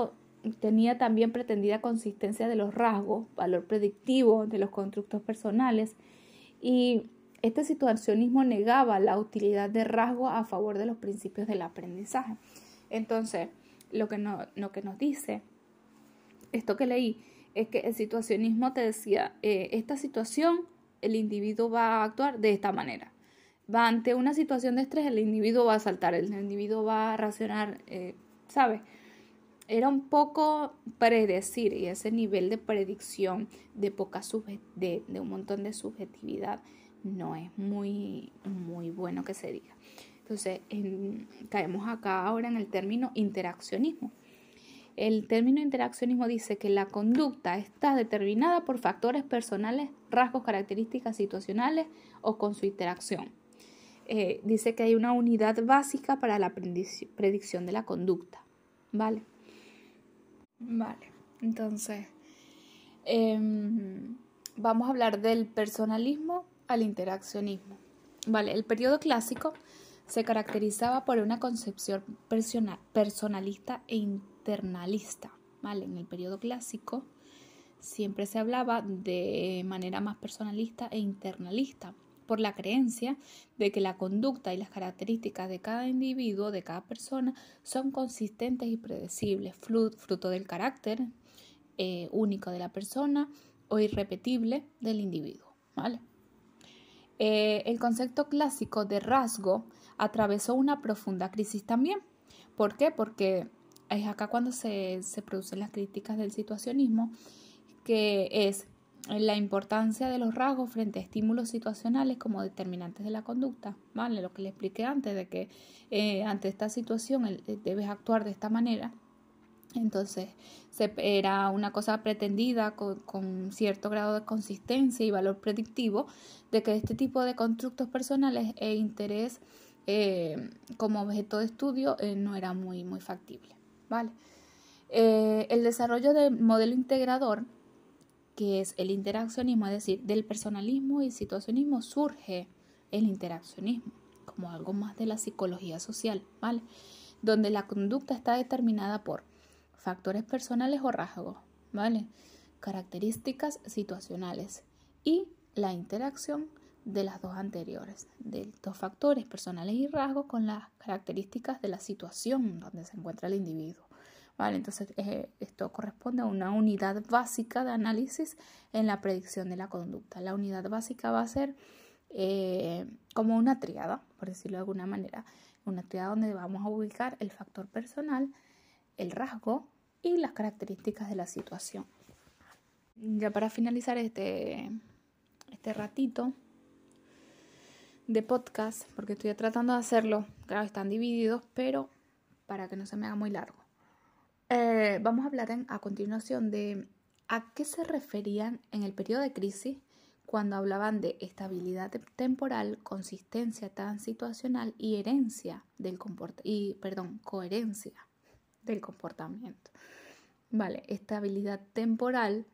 Speaker 1: tenía también pretendida consistencia de los rasgos, valor predictivo de los constructos personales y Este situacionismo negaba la utilidad de rasgos a favor de los principios del aprendizaje. Entonces, lo que, no, lo que nos dice esto que leí es que el situacionismo te decía, eh, esta situación, el individuo va a actuar de esta manera. Va ante una situación de estrés, el individuo va a saltar, el individuo va a racionar, eh, ¿sabes? Era un poco predecir y ese nivel de predicción de poca de, de un montón de subjetividad no es muy, muy bueno que se diga. Entonces, caemos acá ahora en el término interaccionismo. El término interaccionismo dice que la conducta está determinada por factores personales, rasgos, características situacionales o con su interacción. Eh, dice que hay una unidad básica para la predicción de la conducta. ¿Vale? Vale. Entonces, em, vamos a hablar del personalismo al interaccionismo. Vale, el periodo clásico se caracterizaba por una concepción personalista e internalista. ¿vale? En el periodo clásico siempre se hablaba de manera más personalista e internalista por la creencia de que la conducta y las características de cada individuo, de cada persona, son consistentes y predecibles, fruto del carácter eh, único de la persona o irrepetible del individuo. ¿vale? Eh, el concepto clásico de rasgo atravesó una profunda crisis también. ¿Por qué? Porque es acá cuando se, producen las críticas del situacionismo, que es la importancia de los rasgos frente a estímulos situacionales como determinantes de la conducta, ¿vale? Lo que le expliqué antes de que eh, ante esta situación debes actuar de esta manera entonces, era una cosa pretendida con, cierto grado de consistencia y valor predictivo de que este tipo de constructos personales e interés eh, como objeto de estudio eh, no era muy, muy factible. ¿vale? Eh, el desarrollo del modelo integrador, que es el interaccionismo, es decir, del personalismo y situacionismo, surge el interaccionismo como algo más de la psicología social, ¿vale? donde la conducta está determinada por factores personales o rasgos, ¿vale? Características situacionales y la interacción de las dos anteriores, de dos factores personales y rasgos con las características de la situación donde se encuentra el individuo. ¿Vale? Entonces, eh, esto corresponde a una unidad básica de análisis en la predicción de la conducta. La unidad básica va a ser eh, como una triada, por decirlo de alguna manera, una triada donde vamos a ubicar el factor personal, el rasgo y las características de la situación. Ya para finalizar este, este ratito de podcast, porque estoy tratando de hacerlo, claro, están divididos, pero para que no se me haga muy largo. Eh, vamos a hablar a continuación de a qué se referían en el periodo de crisis cuando hablaban de estabilidad temporal, consistencia situacional y herencia del y perdón, coherencia del comportamiento. Vale, estabilidad temporal,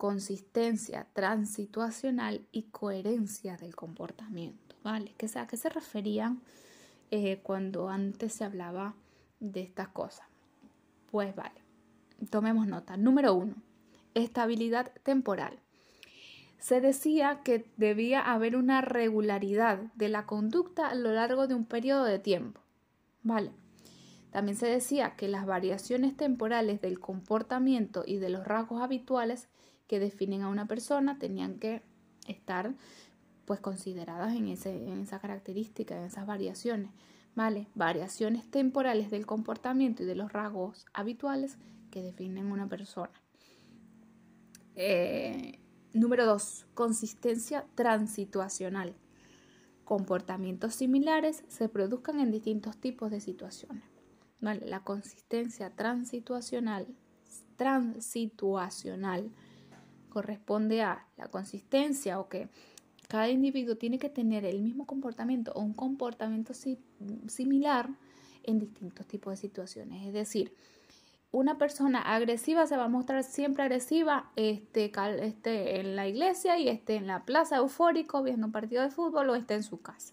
Speaker 1: consistencia transituacional y coherencia del comportamiento. ¿Vale? ¿Qué, ¿A qué se referían eh, cuando antes se hablaba de estas cosas? Pues vale, tomemos nota. Número uno, estabilidad temporal. Se decía que debía haber una regularidad de la conducta a lo largo de un periodo de tiempo. ¿Vale? También se decía que las variaciones temporales del comportamiento y de los rasgos habituales que definen a una persona tenían que estar pues consideradas en, ese, en esa característica, en esas variaciones. ¿Vale? Variaciones temporales del comportamiento y de los rasgos habituales que definen una persona. Eh, número 2. Consistencia transituacional. Comportamientos similares se produzcan en distintos tipos de situaciones. La consistencia transituacional, transituacional corresponde a la consistencia o que cada individuo tiene que tener el mismo comportamiento o un comportamiento similar en distintos tipos de situaciones. Es decir, una persona agresiva se va a mostrar siempre agresiva este, este, en la iglesia y esté en la plaza eufórico viendo un partido de fútbol o esté en su casa.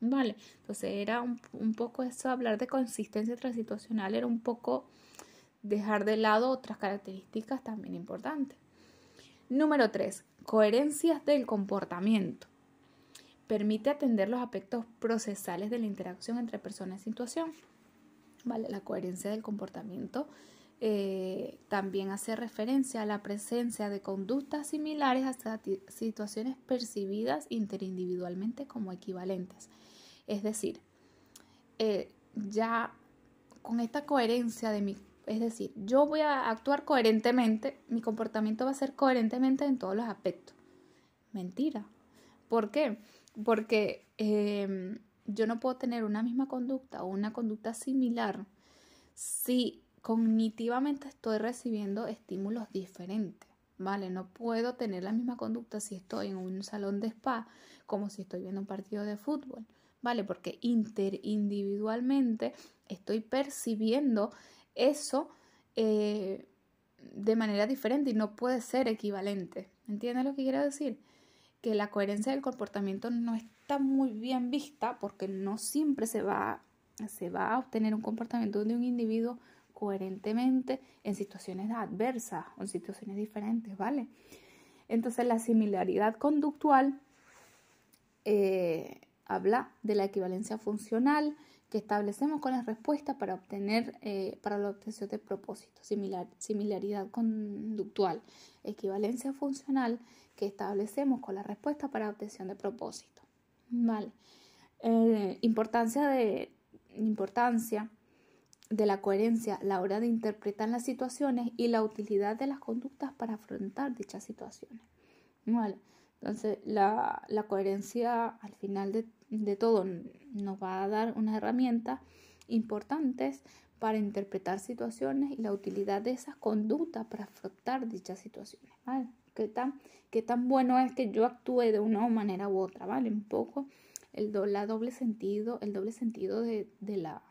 Speaker 1: ¿Vale? Entonces era un, poco eso, hablar de consistencia transituacional, era un poco dejar de lado otras características también importantes. Número 3. Coherencias del comportamiento. permite atender los aspectos procesales de la interacción entre personas y situación. ¿Vale? La coherencia del comportamiento eh, también hace referencia a la presencia de conductas similares a situaciones percibidas interindividualmente como equivalentes. Es decir, eh, ya con esta coherencia de mi, es decir, yo voy a actuar coherentemente, mi comportamiento va a ser coherentemente en todos los aspectos. Mentira. ¿Por qué? Porque em, yo no puedo tener una misma conducta o una conducta similar si cognitivamente estoy recibiendo estímulos diferentes, ¿vale? No puedo tener la misma conducta si estoy en un salón de spa como si estoy viendo un partido de fútbol, ¿vale? Porque interindividualmente estoy percibiendo eso eh, de manera diferente y no puede ser equivalente. ¿Entiendes lo que quiero decir? Que la coherencia del comportamiento no está muy bien vista porque no siempre se va, se va a obtener un comportamiento de un individuo coherentemente en situaciones adversas o en situaciones diferentes, ¿vale? Entonces la similaridad conductual eh, habla de la equivalencia funcional que establecemos con las respuestas para obtener, eh, para la obtención de propósitos. Similar, similaridad conductual, equivalencia funcional que establecemos con la respuesta para obtención de propósito. Vale. Eh, importancia de importancia de la coherencia a la hora de interpretar las situaciones y la utilidad de las conductas para afrontar dichas situaciones. Entonces, la, coherencia al final de, de, todo nos va a dar unas herramientas importantes para interpretar situaciones y la utilidad de esas conductas para afrontar dichas situaciones. ¿vale? ¿Qué, tan, qué tan bueno es que yo actúe de una manera u otra? ¿vale? Un poco el la doble sentido, el doble sentido de, de la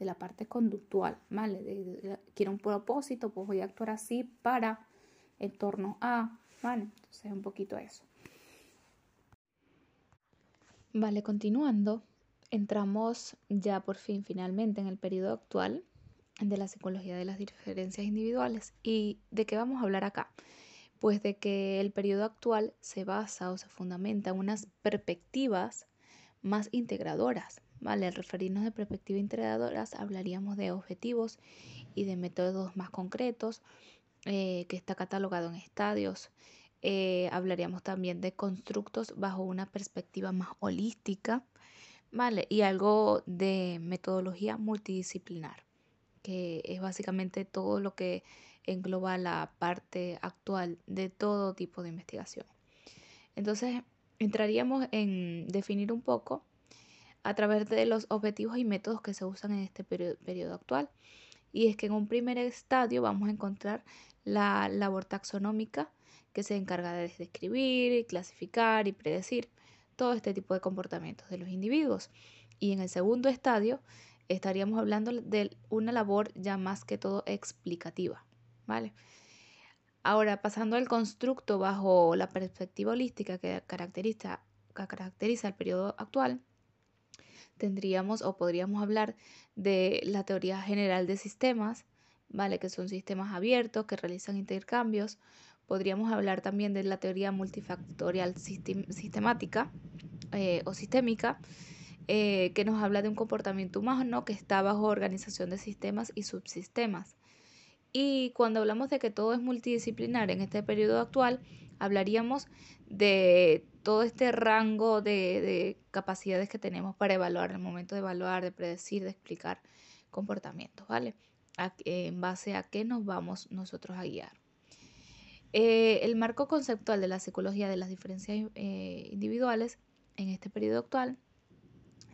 Speaker 1: de la parte conductual, ¿vale? quiero un propósito, pues voy a actuar así para en torno a, ¿vale? Entonces un poquito eso. Vale, continuando, entramos ya por fin finalmente en el periodo actual de la psicología de las diferencias individuales. ¿Y de qué vamos a hablar acá? Pues de que el periodo actual se basa o se fundamenta en unas perspectivas más integradoras, ¿vale? Al referirnos de perspectivas integradoras, hablaríamos de objetivos y de métodos más concretos, eh, que está catalogado en estadios. Eh, hablaríamos también de constructos bajo una perspectiva más holística, ¿vale? Y algo de metodología multidisciplinar, que es básicamente todo lo que engloba la parte actual de todo tipo de investigación. Entonces, entraríamos en definir un poco a través de los objetivos y métodos que se usan en este periodo, actual. Y es que en un primer estadio vamos a encontrar la labor taxonómica que se encarga de describir, clasificar y predecir todo este tipo de comportamientos de los individuos. Y en el segundo estadio estaríamos hablando de una labor ya más que todo explicativa, ¿vale? Ahora, pasando al constructo bajo la perspectiva holística que caracteriza, caracteriza el periodo actual, tendríamos o podríamos hablar de la teoría general de sistemas, ¿vale? Que son sistemas abiertos que realizan intercambios. Podríamos hablar también de la teoría multifactorial sistemática eh, o sistémica, eh, que nos habla de un comportamiento humano que está bajo organización de sistemas y subsistemas. Y cuando hablamos de que todo es multidisciplinar en este periodo actual, hablaríamos de todo este rango de, capacidades que tenemos para evaluar, el momento de evaluar, de predecir, de explicar comportamientos, ¿vale? en base a qué nos vamos nosotros a guiar. Eh, el marco conceptual de la psicología de las diferencias eh, individuales en este periodo actual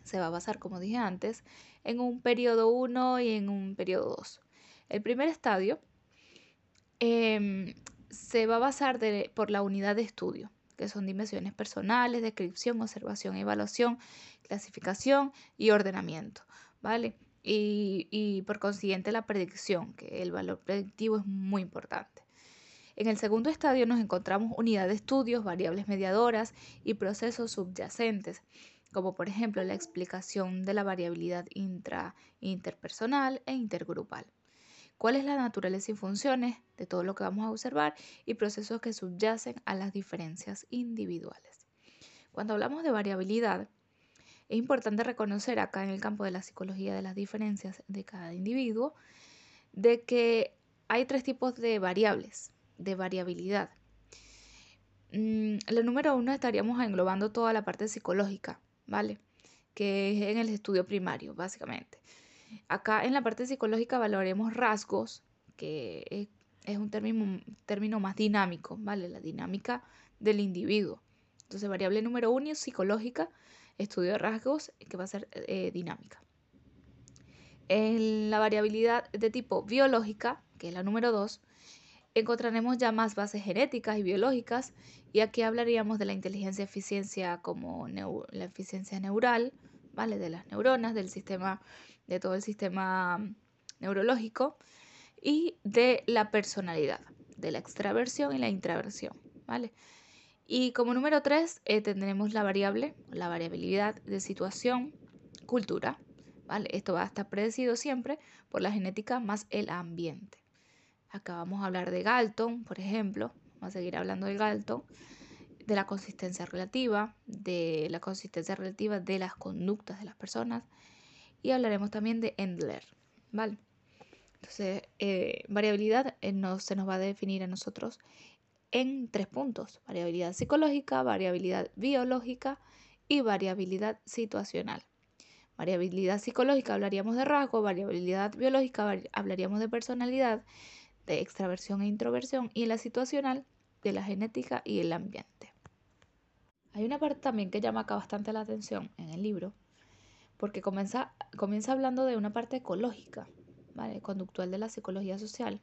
Speaker 1: se va a basar, como dije antes, en un periodo 1 y en un periodo 2. El primer estadio em, se va a basar por la unidad de estudio, que son dimensiones personales, descripción, observación, evaluación, clasificación y ordenamiento, ¿vale? Y, y por consiguiente la predicción, que el valor predictivo es muy importante. En el segundo estadio nos encontramos unidad de estudios, variables mediadoras y procesos subyacentes, como por ejemplo la explicación de la variabilidad intra, interpersonal e intergrupal cuál es la naturaleza y funciones de todo lo que vamos a observar y procesos que subyacen a las diferencias individuales. Cuando hablamos de variabilidad, es importante reconocer acá en el campo de la psicología de las diferencias de cada individuo, de que hay tres tipos de variables, de variabilidad. Mm, la número uno estaríamos englobando toda la parte psicológica, ¿vale? Que es en el estudio primario, básicamente. Acá en la parte psicológica valoraremos rasgos, que es, un término, término más dinámico, ¿vale? La dinámica del individuo. Entonces, variable número uno es psicológica, estudio de rasgos, que va a ser eh, dinámica. En la variabilidad de tipo biológica, que es la número dos, encontraremos ya más bases genéticas y biológicas, y aquí hablaríamos de la inteligencia eficiencia como la eficiencia neural, ¿vale? De las neuronas, del sistema, de todo el sistema neurológico, y de la personalidad, de la extraversión y la intraversión, ¿vale? Y como número tres eh, tendremos la variable, la variabilidad de situación, cultura, ¿vale? Esto va a estar predecido siempre por la genética más el ambiente. Acá vamos a hablar de Galton, por ejemplo, vamos a seguir hablando de Galton, de la consistencia relativa, de la consistencia relativa de las conductas de las personas y hablaremos también de Endler, ¿vale? Entonces, eh, variabilidad eh, no, se nos va a definir a nosotros en tres puntos, variabilidad psicológica, variabilidad biológica y variabilidad situacional. Variabilidad psicológica hablaríamos de rasgo, variabilidad biológica hablaríamos de personalidad, de extraversión e introversión y en la situacional de la genética y el ambiente. Hay una parte también que llama acá bastante la atención en el libro, porque comienza, comienza hablando de una parte ecológica, conductual de la psicología social.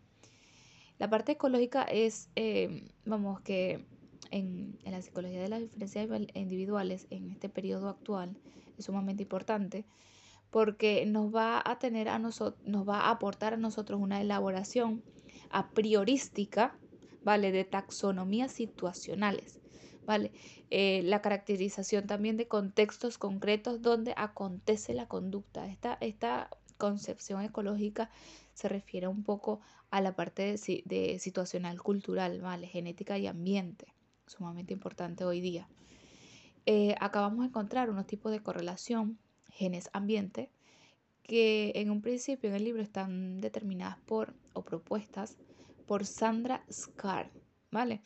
Speaker 1: La parte ecológica es, eh, vamos, que en, la psicología de las diferencias individuales en este periodo actual es sumamente importante porque nos va a tener a nos va a aportar a nosotros una elaboración a priorística, ¿vale? De taxonomías situacionales, ¿vale? Eh, la caracterización también de contextos concretos donde acontece la conducta. Esta, esta concepción ecológica se refiere un poco a la parte de, situacional cultural, ¿vale? genética y ambiente, sumamente importante hoy día. Eh, acá vamos a encontrar unos tipos de correlación genes-ambiente que en un principio en el libro están determinadas por o propuestas por Sandra Scar, ¿vale?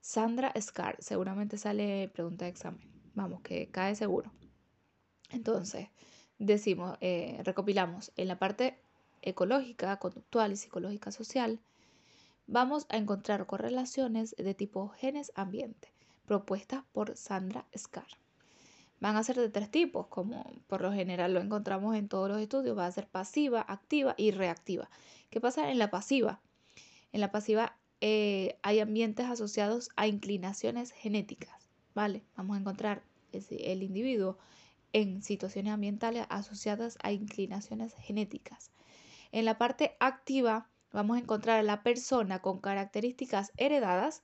Speaker 1: Sandra Scar, seguramente sale pregunta de examen, vamos, que cae seguro. Entonces, decimos, eh, recopilamos en la parte ecológica, conductual y psicológica social, vamos a encontrar correlaciones de tipo genes-ambiente, propuestas por Sandra Scar. Van a ser de tres tipos, como por lo general lo encontramos en todos los estudios, va a ser pasiva, activa y reactiva. ¿Qué pasa en la pasiva? En la pasiva eh, hay ambientes asociados a inclinaciones genéticas, ¿vale? Vamos a encontrar el individuo en situaciones ambientales asociadas a inclinaciones genéticas. En la parte activa vamos a encontrar a la persona con características heredadas,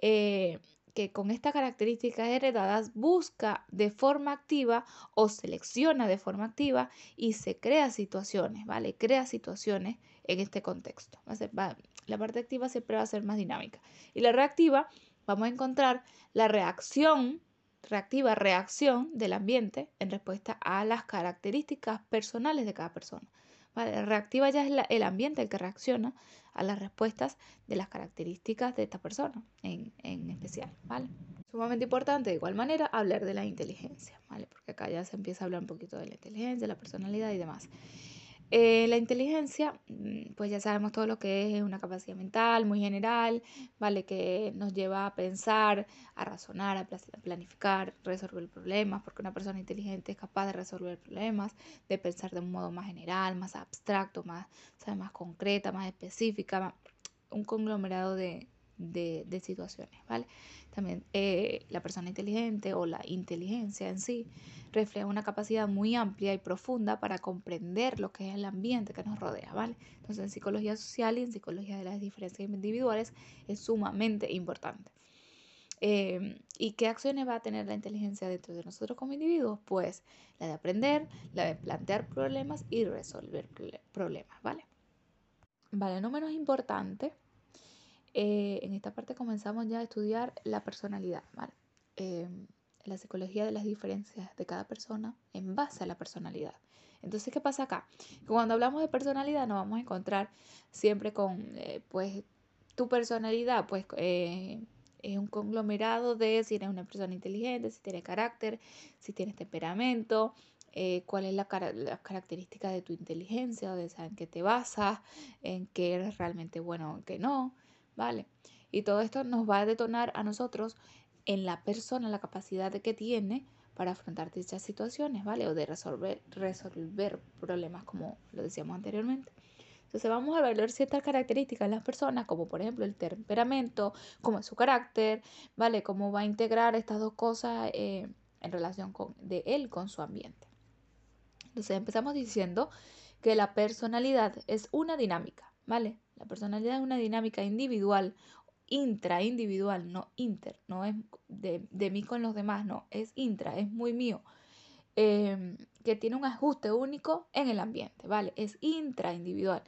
Speaker 1: eh, que con estas características heredadas busca de forma activa o selecciona de forma activa y se crea situaciones, ¿vale? Crea situaciones en este contexto. La parte activa siempre va a ser más dinámica. Y la reactiva, vamos a encontrar la reacción reactiva reacción del ambiente en respuesta a las características personales de cada persona. Reactiva ya es el ambiente el que reacciona a las respuestas de las características de esta persona en, en especial. ¿vale? Sumamente importante, de igual manera, hablar de la inteligencia, ¿vale? porque acá ya se empieza a hablar un poquito de la inteligencia, la personalidad y demás. Eh, la inteligencia, mm, pues ya sabemos todo lo que es una capacidad mental muy general, ¿vale? Que nos lleva a pensar, a razonar, a planificar, resolver problemas, porque una persona inteligente es capaz de resolver problemas, de pensar de un modo más general, más abstracto, más, más concreta, más específica, un conglomerado de, de, situaciones, ¿vale? También eh, la persona inteligente o la inteligencia en sí refleja una capacidad muy amplia y profunda para comprender lo que es el ambiente que nos rodea, ¿vale? Entonces en psicología social y en psicología de las diferencias individuales es sumamente importante. Em, ¿Y qué acciones va a tener la inteligencia dentro de nosotros como individuos? Pues la de aprender, la de plantear problemas y resolver problemas, ¿vale? Vale, no menos importante, eh, en esta parte comenzamos ya a estudiar la personalidad. Em, la psicología de las diferencias de cada persona en base a la personalidad. Entonces, ¿qué pasa acá? Cuando hablamos de personalidad nos vamos a encontrar siempre con, eh, pues, tu personalidad, pues, eh, es un conglomerado de si eres una persona inteligente, si tienes carácter, si tienes temperamento, eh, cuál es la, la, característica de tu inteligencia, de en qué te basas, en qué eres realmente bueno, en qué no, ¿vale? Y todo esto nos va a detonar a nosotros en la persona, la capacidad que tiene para afrontar dichas situaciones, ¿vale? O de resolver, resolver problemas, como lo decíamos anteriormente. Entonces vamos a ver ciertas características de las personas, como por ejemplo el temperamento, cómo es su carácter, ¿vale? Cómo va a integrar estas dos cosas eh, en relación con, de él con su ambiente. Entonces empezamos diciendo que la personalidad es una dinámica, ¿vale? La personalidad es una dinámica individual, intraindividual, no inter, no es de, mí con los demás, no, es intra, es muy mío, em, que tiene un ajuste único en el ambiente, ¿vale? Es intraindividual,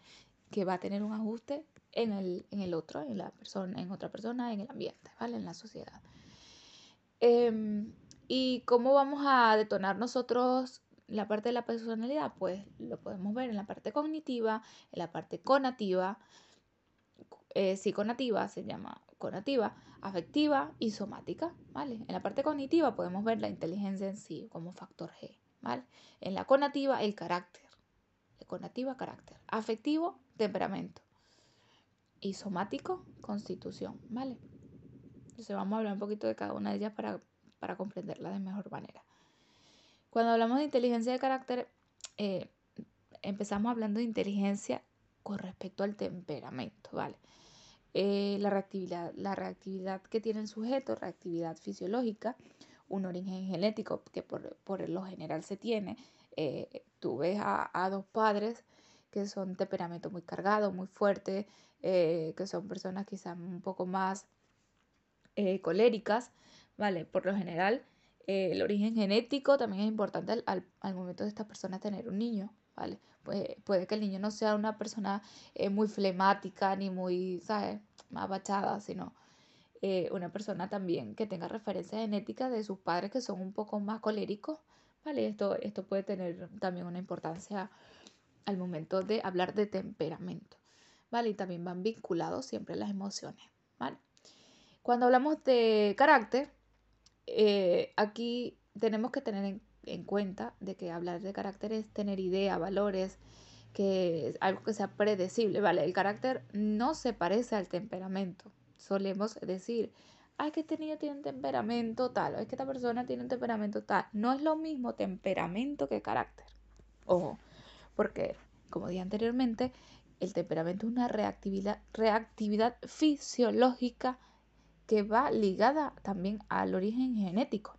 Speaker 1: que va a tener un ajuste en el, en el otro, en la persona, en otra persona, en el ambiente, ¿vale? En la sociedad. Em, ¿Y cómo vamos a detonar nosotros la parte de la personalidad, pues lo podemos ver en la parte cognitiva, en la parte conativa, eh, psiconativa se llama conativa, afectiva y somática, ¿vale? En la parte cognitiva podemos ver la inteligencia en sí como factor G, ¿vale? En la conativa, el carácter. La conativa, carácter. Afectivo, temperamento. Y somático, constitución, ¿vale? Entonces vamos a hablar un poquito de cada una de ellas para, para comprenderla de mejor manera. Cuando hablamos de inteligencia de carácter, eh, empezamos hablando de inteligencia con respecto al temperamento, ¿vale? Eh, la, reactividad, la reactividad que tiene el sujeto, reactividad fisiológica, un origen genético que por, lo general se tiene. Eh, tú ves a, dos padres que son temperamento muy cargado, muy fuerte, que son personas quizás un poco más coléricas, ¿vale? Por lo general eh, el origen genético también es importante al, momento de esta persona tener un niño, ¿vale? Pues, puede que el niño no sea una persona eh, muy flemática ni muy, ¿sabes? Más bachada, sino eh, una persona también que tenga referencia genética de sus padres que son un poco más coléricos, ¿vale? Esto, esto puede tener también una importancia al momento de hablar de temperamento, ¿vale? Y también van vinculados siempre las emociones, ¿vale? Cuando hablamos de carácter, eh, aquí tenemos que tener en, cuenta de que hablar de carácter es tener idea, valores, que es algo que sea predecible, ¿vale? El carácter no se parece al temperamento. Solemos decir, ay, que este niño tiene un temperamento tal, o es que esta persona tiene un temperamento tal. No es lo mismo temperamento que carácter. Ojo, porque, como dije anteriormente, el temperamento es una reactividad, reactividad fisiológica que va ligada también al origen genético.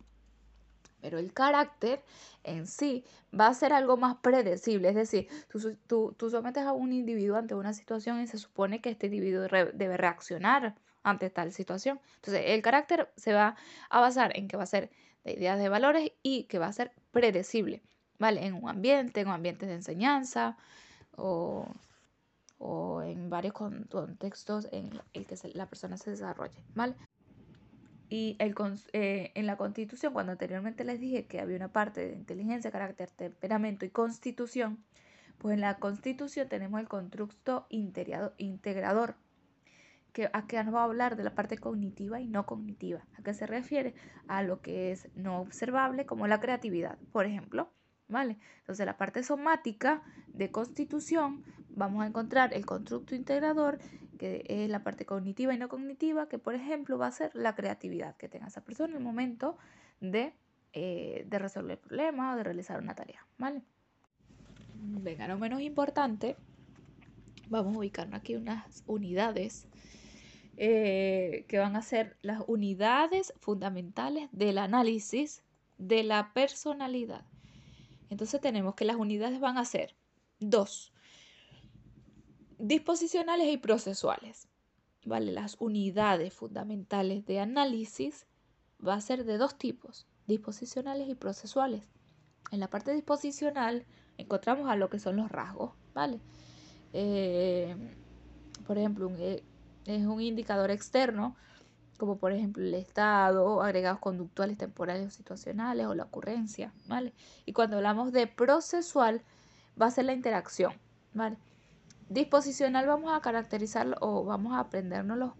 Speaker 1: Pero el carácter en sí va a ser algo más predecible, es decir, tú, tú, sometes a un individuo ante una situación y se supone que este individuo debe reaccionar ante tal situación. Entonces, el carácter se va a basar en que va a ser de ideas de valores y que va a ser predecible, ¿vale? En un ambiente, en un ambiente de enseñanza o o en varios contextos en el que la persona se desarrolle, ¿vale? Y el, eh, en la constitución, cuando anteriormente les dije que había una parte de inteligencia, carácter, temperamento y constitución, pues en la constitución tenemos el constructo integrador, que aquí nos va a hablar de la parte cognitiva y no cognitiva. ¿A qué se refiere? A lo que es no observable, como la creatividad, por ejemplo. ¿Vale? Entonces, la parte somática de constitución vamos a encontrar el constructo integrador, que es la parte cognitiva y no cognitiva, que por ejemplo va a ser la creatividad que tenga esa persona en el momento de, eh, de resolver problemas o de realizar una tarea, ¿vale? Venga, no menos importante, vamos a ubicarnos aquí unas unidades eh, que van a ser las unidades fundamentales del análisis de la personalidad. Entonces tenemos que las unidades van a ser dos, disposicionales y procesuales. ¿Vale? Las unidades fundamentales de análisis va a ser de dos tipos, disposicionales y procesuales. En la parte disposicional encontramos a lo que son los rasgos, ¿vale? Eh, por ejemplo, eh, es un indicador externo como por ejemplo el estado, agregados conductuales, temporales o situacionales o la ocurrencia, ¿vale? Y cuando hablamos de procesual, va a ser la interacción, ¿vale? Disposicional vamos a caracterizarlo o vamos a aprendérnoslo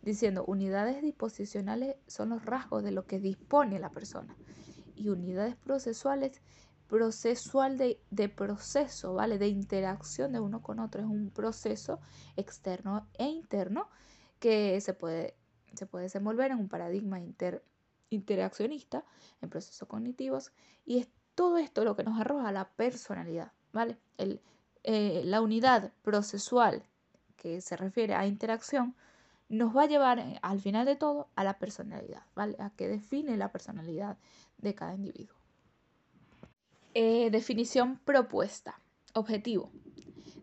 Speaker 1: diciendo unidades disposicionales son los rasgos de lo que dispone la persona y unidades procesuales procesual de, de, proceso, ¿vale? De interacción de uno con otro. Es un proceso externo e interno que se puede, se puede desenvolver en un paradigma inter, interaccionista, en procesos cognitivos, y es todo esto lo que nos arroja la personalidad, ¿vale? El, eh, la unidad procesual que se refiere a interacción nos va a llevar eh, al final de todo a la personalidad, ¿vale? A que define la personalidad de cada individuo. Eh, definición propuesta. Objetivo.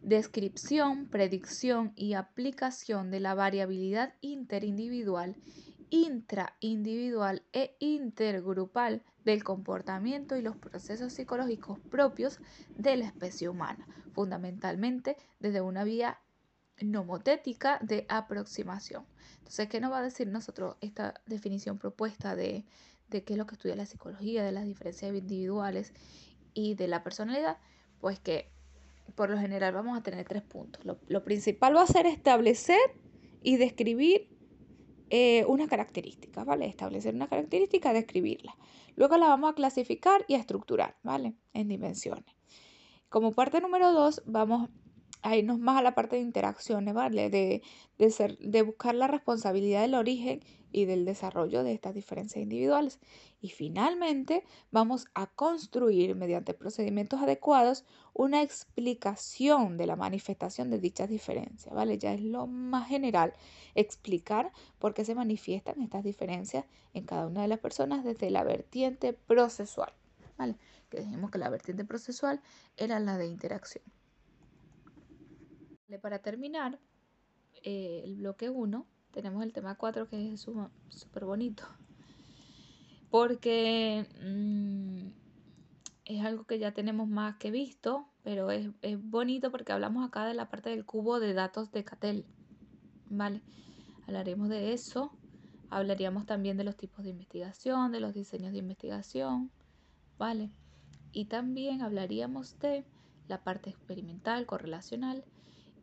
Speaker 1: Descripción, predicción y aplicación de la variabilidad interindividual, intraindividual e intergrupal del comportamiento y los procesos psicológicos propios de la especie humana, fundamentalmente desde una vía nomotética de aproximación. Entonces, ¿qué nos va a decir nosotros esta definición propuesta de, qué es lo que estudia la psicología, de las diferencias individuales y de la personalidad, pues que por lo general vamos a tener tres puntos. Lo, principal va a ser establecer y describir eh, una característica, ¿vale? Establecer una característica, describirla. Luego la vamos a clasificar y a estructurar, ¿vale? En dimensiones. Como parte número dos, vamos a irnos más a la parte de interacciones, ¿vale? De, de, ser, de buscar la responsabilidad del origen y del desarrollo de estas diferencias individuales. Y finalmente vamos a construir mediante procedimientos adecuados una explicación de la manifestación de dichas diferencias, ¿vale? Ya es lo más general explicar por qué se manifiestan estas diferencias en cada una de las personas desde la vertiente procesual, ¿vale? Que dijimos que la vertiente procesual era la de interacción. Para terminar, eh, el bloque 1 tenemos el tema 4 que es súper bonito. Porque mm, es algo que ya tenemos más que visto, pero es, bonito porque hablamos acá de la parte del cubo de datos de Cattell. ¿Vale? Hablaremos de eso. Hablaríamos también de los tipos de investigación, de los diseños de investigación. ¿Vale? Y también hablaríamos de la parte experimental, correlacional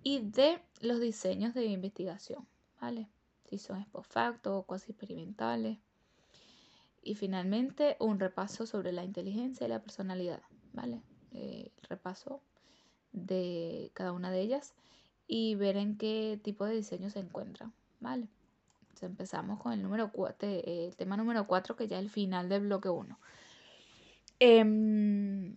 Speaker 1: y de los diseños de investigación. ¿Vale? si son post facto o cuasi experimentales. Y finalmente, un repaso sobre la inteligencia y la personalidad, ¿vale? Eh, repaso de cada una de ellas y ver en qué tipo de diseño se encuentran, ¿vale? empezamos con el, número el tema número 4, que ya es el final del bloque 1. Em,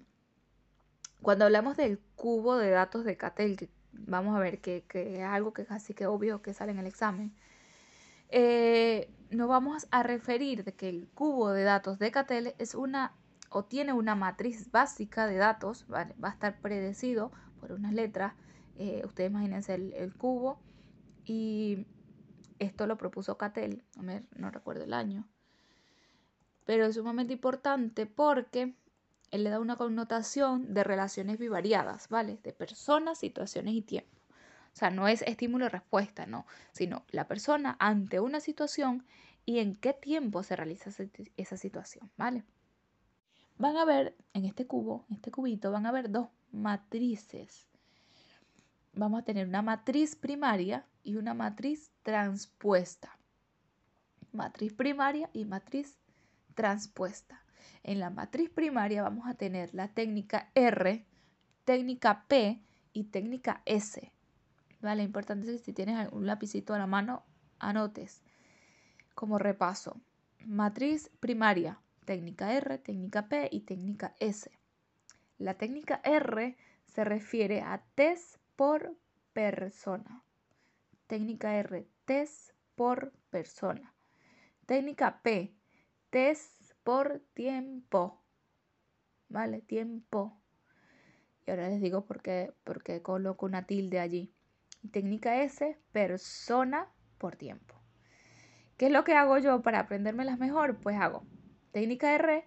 Speaker 1: cuando hablamos del cubo de datos de Cattell, vamos a ver que, que es algo que casi que obvio que sale en el examen, eh, nos vamos a referir de que el cubo de datos de Cattell es una o tiene una matriz básica de datos, va a estar predecido por unas letras. Eh, ustedes imagínense el, cubo y esto lo propuso Cattell, no recuerdo el año, pero es sumamente importante porque él le da una connotación de relaciones bivariadas, ¿vale? De personas, situaciones y tiempo. O sea, no es estímulo-respuesta, no, sino la persona ante una situación y en qué tiempo se realiza esa situación, ¿vale? Van a ver en este cubo, en este cubito, van a ver dos matrices. Vamos a tener una matriz primaria y una matriz transpuesta. Matriz primaria y matriz transpuesta. En la matriz primaria vamos a tener la técnica R, técnica P y técnica S. ¿vale? Importante es que si tienes un lapicito a la mano, anotes como repaso. Matriz primaria, técnica R, técnica P y técnica S. La técnica R se refiere a test por persona. Técnica R, test por persona. Técnica P, test por tiempo. ¿Vale? Tiempo. Y ahora les digo por qué, coloco una tilde allí. Técnica S, persona por tiempo. ¿Qué es lo que hago yo para aprendérmelas mejor? Pues hago técnica R,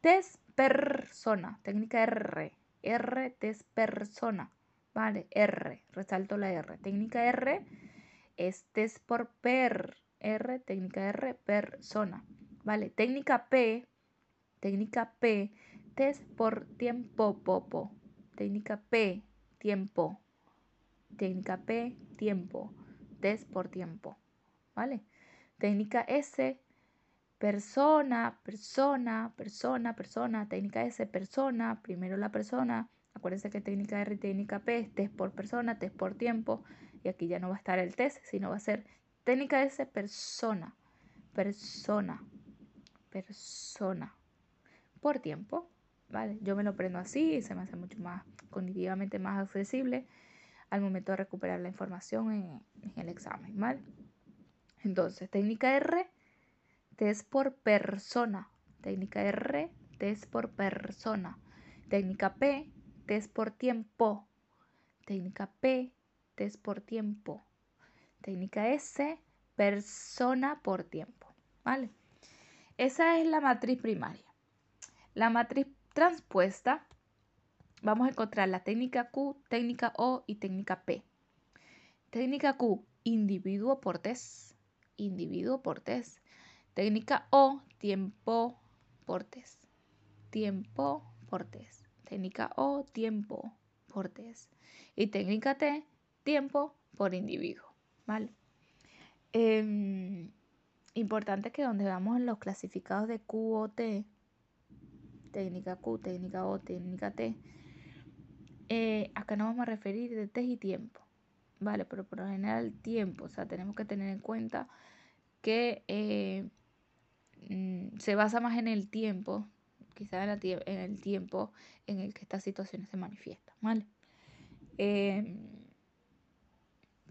Speaker 1: test persona. Técnica R, R, test persona. Vale, R, resalto la R. Técnica R es test por per, R, técnica R, persona. ¿Vale? Técnica P, técnica P, test por tiempo, popo. Técnica P, tiempo. Técnica P, tiempo. Test por tiempo. ¿Vale? Técnica S, persona, persona, persona, persona. Técnica S, persona. Primero la persona. Acuérdense que técnica R y técnica P es test por persona, test por tiempo. Y aquí ya no va a estar el test, sino va a ser técnica S, persona. Persona. Persona. Por tiempo. ¿Vale? Yo me lo prendo así y se me hace mucho más cognitivamente más accesible al momento de recuperar la información en, el examen, ¿vale? Entonces, técnica R, test por persona. Técnica R, test por persona. Técnica P, test por tiempo. Técnica P, test por tiempo. Técnica S, persona por tiempo, ¿vale? Esa es la matriz primaria. La matriz transpuesta vamos a encontrar la técnica Q, técnica O y técnica P. Técnica Q, individuo por test. Individuo por test. Técnica O, tiempo por test. Tiempo por test. Técnica O, tiempo por test. Y técnica T, tiempo por individuo. ¿Vale? Em, importante que donde vamos en los clasificados de Q o T, técnica Q, técnica O, técnica T, eh, acá nos vamos a referir de test y tiempo, ¿vale? Pero por lo general tiempo, o sea, tenemos que tener en cuenta que eh, mm, se basa más en el tiempo, quizás en, en, el tiempo en el que estas situaciones se manifiestan, ¿vale? Em,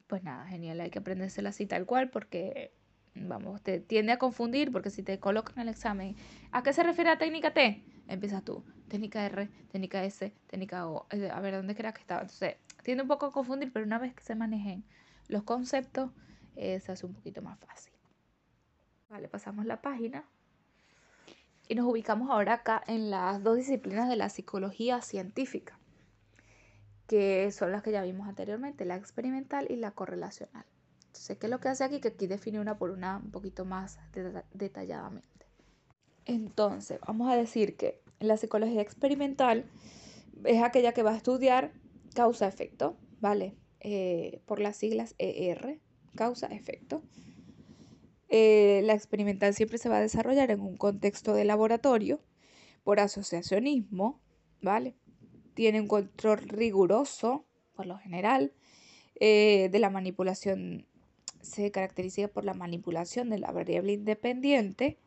Speaker 1: pues nada, genial, hay que aprendérsela así tal cual porque, vamos, te tiende a confundir porque si te colocan el examen, ¿a qué se refiere la técnica T? Empiezas tú, técnica R, técnica S, técnica O. A ver, ¿dónde creas que estaba? Entonces, tiende un poco a confundir, pero una vez que se manejen los conceptos, eh, se hace un poquito más fácil. Vale, pasamos la página. Y nos ubicamos ahora acá en las dos disciplinas de la psicología científica, que son las que ya vimos anteriormente, la experimental y la correlacional. Entonces, ¿qué es lo que hace aquí? Que aquí define una por una un poquito más detalladamente. Entonces, vamos a decir que la psicología experimental es aquella que va a estudiar causa-efecto, ¿vale? Eh, por las siglas ER, causa-efecto. Eh, la experimental siempre se va a desarrollar en un contexto de laboratorio por asociacionismo, ¿vale? Tiene un control riguroso, por lo general, eh, de la manipulación, se caracteriza por la manipulación de la variable independiente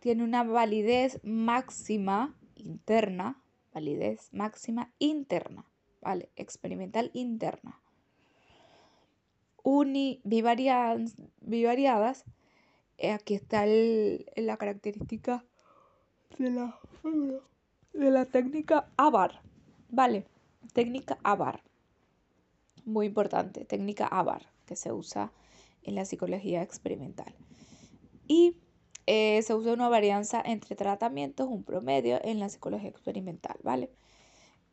Speaker 1: tiene una validez máxima interna, validez máxima interna, ¿vale? Experimental interna. Univariadas, bivariadas, eh, aquí está la característica de la, de la técnica ABAR, ¿vale? Técnica ABAR, muy importante, técnica ABAR, que se usa en la psicología experimental. Y eh, se usa una varianza entre tratamientos, un promedio en la psicología experimental, ¿vale?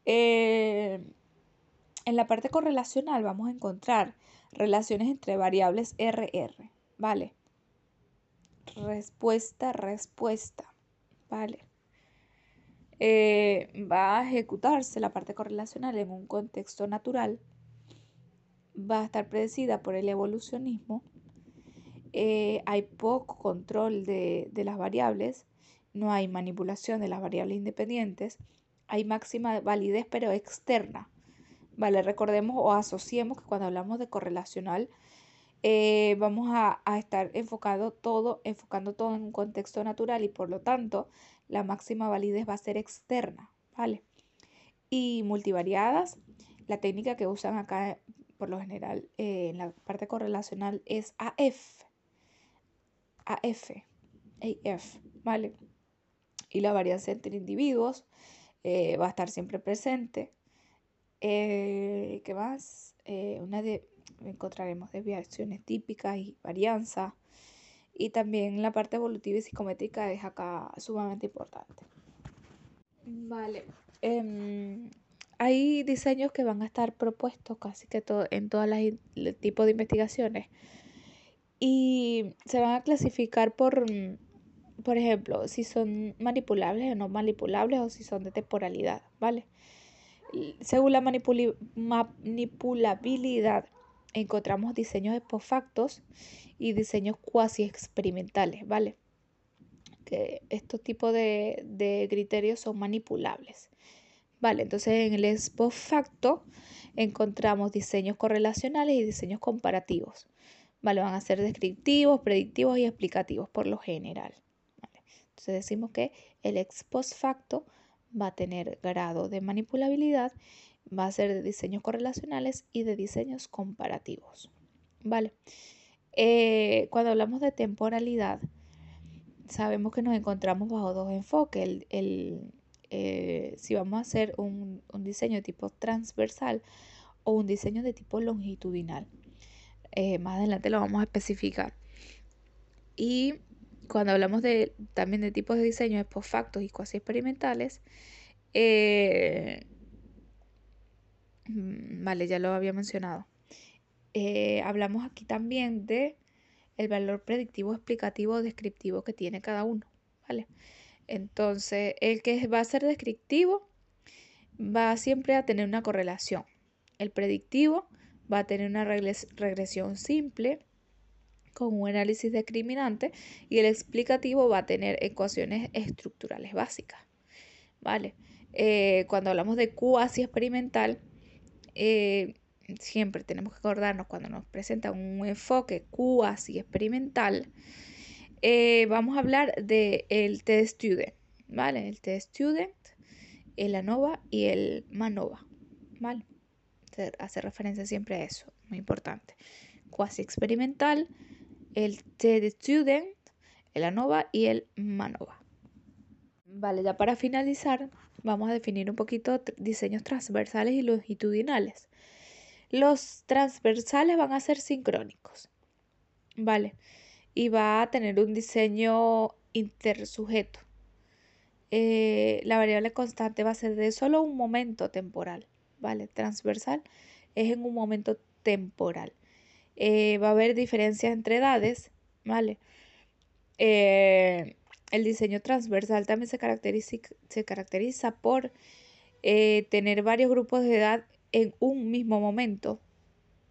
Speaker 1: Eh, en la parte correlacional vamos a encontrar relaciones entre variables RR, ¿vale? Respuesta, respuesta, ¿vale? Eh, va a ejecutarse la parte correlacional en un contexto natural, va a estar predecida por el evolucionismo eh, hay poco control de, las variables, no hay manipulación de las variables independientes, hay máxima validez pero externa. Vale, recordemos o asociemos que cuando hablamos de correlacional eh, vamos a, estar enfocado todo, enfocando todo en un contexto natural y por lo tanto la máxima validez va a ser externa, ¿vale? Y multivariadas, la técnica que usan acá por lo general eh, en la parte correlacional es AF, AF, AF, ¿vale? Y la varianza entre individuos eh, va a estar siempre presente. Eh, ¿Qué más? Una de, encontraremos desviaciones típicas y varianza. Y también la parte evolutiva y psicométrica es acá sumamente importante. Vale. Em, hay diseños que van a estar propuestos casi que todo, en todos los tipos de investigaciones y se van a clasificar por, por ejemplo, si son manipulables o no manipulables o si son de temporalidad, ¿vale? Según la manipulabilidad, encontramos diseños factos y diseños cuasi experimentales, ¿vale? Que estos tipos de, de criterios son manipulables. Vale, entonces en el post facto encontramos diseños correlacionales y diseños comparativos. Vale, van a ser descriptivos, predictivos y explicativos por lo general. Entonces decimos que el ex post facto va a tener grado de manipulabilidad, va a ser de diseños correlacionales y de diseños comparativos. Vale. Eh, cuando hablamos de temporalidad, sabemos que nos encontramos bajo dos enfoques. el eh, si vamos a hacer un, diseño de tipo transversal o un diseño de tipo longitudinal. Eh, más adelante lo vamos a especificar. Y cuando hablamos de, también de tipos de diseño de postfactos y cuasi experimentales, eh, mm, vale, ya lo había mencionado. hablamos aquí también de el valor predictivo, explicativo descriptivo que tiene cada uno, ¿vale? Entonces, el que va a ser descriptivo va siempre a tener una correlación. El predictivo va a tener una regresión simple con un análisis discriminante y el explicativo va a tener ecuaciones estructurales básicas. ¿Vale? Eh, cuando hablamos de cuasi experimental, eh, siempre tenemos que acordarnos cuando nos presenta un enfoque cuasi experimental, eh, vamos a hablar del el T-Student, ¿vale? El T-Student, el ANOVA y el MANOVA, ¿vale? Hace referencia siempre a eso, muy importante. Cuasi experimental, el T-Student, el ANOVA y el MANOVA. Vale, ya para finalizar, vamos a definir un poquito diseños transversales y longitudinales. Los transversales van a ser sincrónicos, ¿vale? Y va a tener un diseño intersujeto. Eh, la variable constante va a ser de solo un momento temporal, ¿vale? Transversal es en un momento temporal. Eh, va a haber diferencias entre edades, ¿vale? Eh, el diseño transversal también se caracteriza, se caracteriza por tener varios grupos de edad en un mismo momento,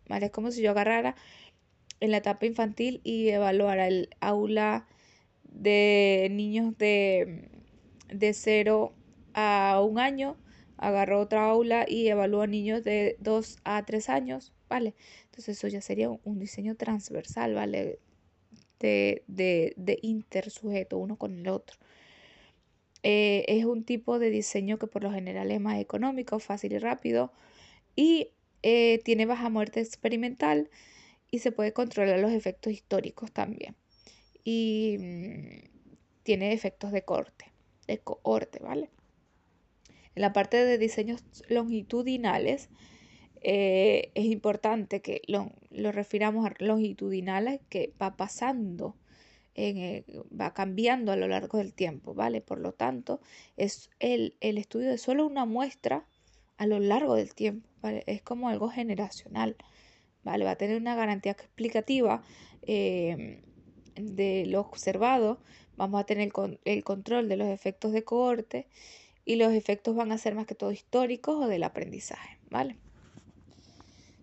Speaker 1: ¿vale? Es como si yo agarrara en la etapa infantil y evaluar el aula de niños de, de 0 a un año, agarró otra aula y evalúa niños de 2 a 3 años, ¿vale? Entonces eso ya sería un, diseño transversal, ¿vale? De, de, intersujeto uno con el otro. Eh, es un tipo de diseño que por lo general es más económico, fácil y rápido y eh, tiene baja muerte experimental y se puede controlar los efectos históricos también. Y mm, tiene efectos de corte, de cohorte, ¿vale? En la parte de diseños longitudinales, eh, es importante que lo, refiramos a longitudinales que va pasando, en, va cambiando a lo largo del tiempo, ¿vale? Por lo tanto, es el, el, estudio de solo una muestra a lo largo del tiempo. Es como algo generacional. ¿Vale? Va a tener una garantía explicativa em, de lo observado, vamos a tener el, control de los efectos de cohorte y los efectos van a ser más que todo históricos o del aprendizaje, ¿vale?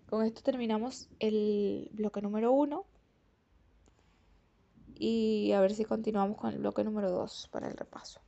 Speaker 1: Con esto terminamos el bloque número uno y a ver si continuamos con el bloque número dos para el repaso.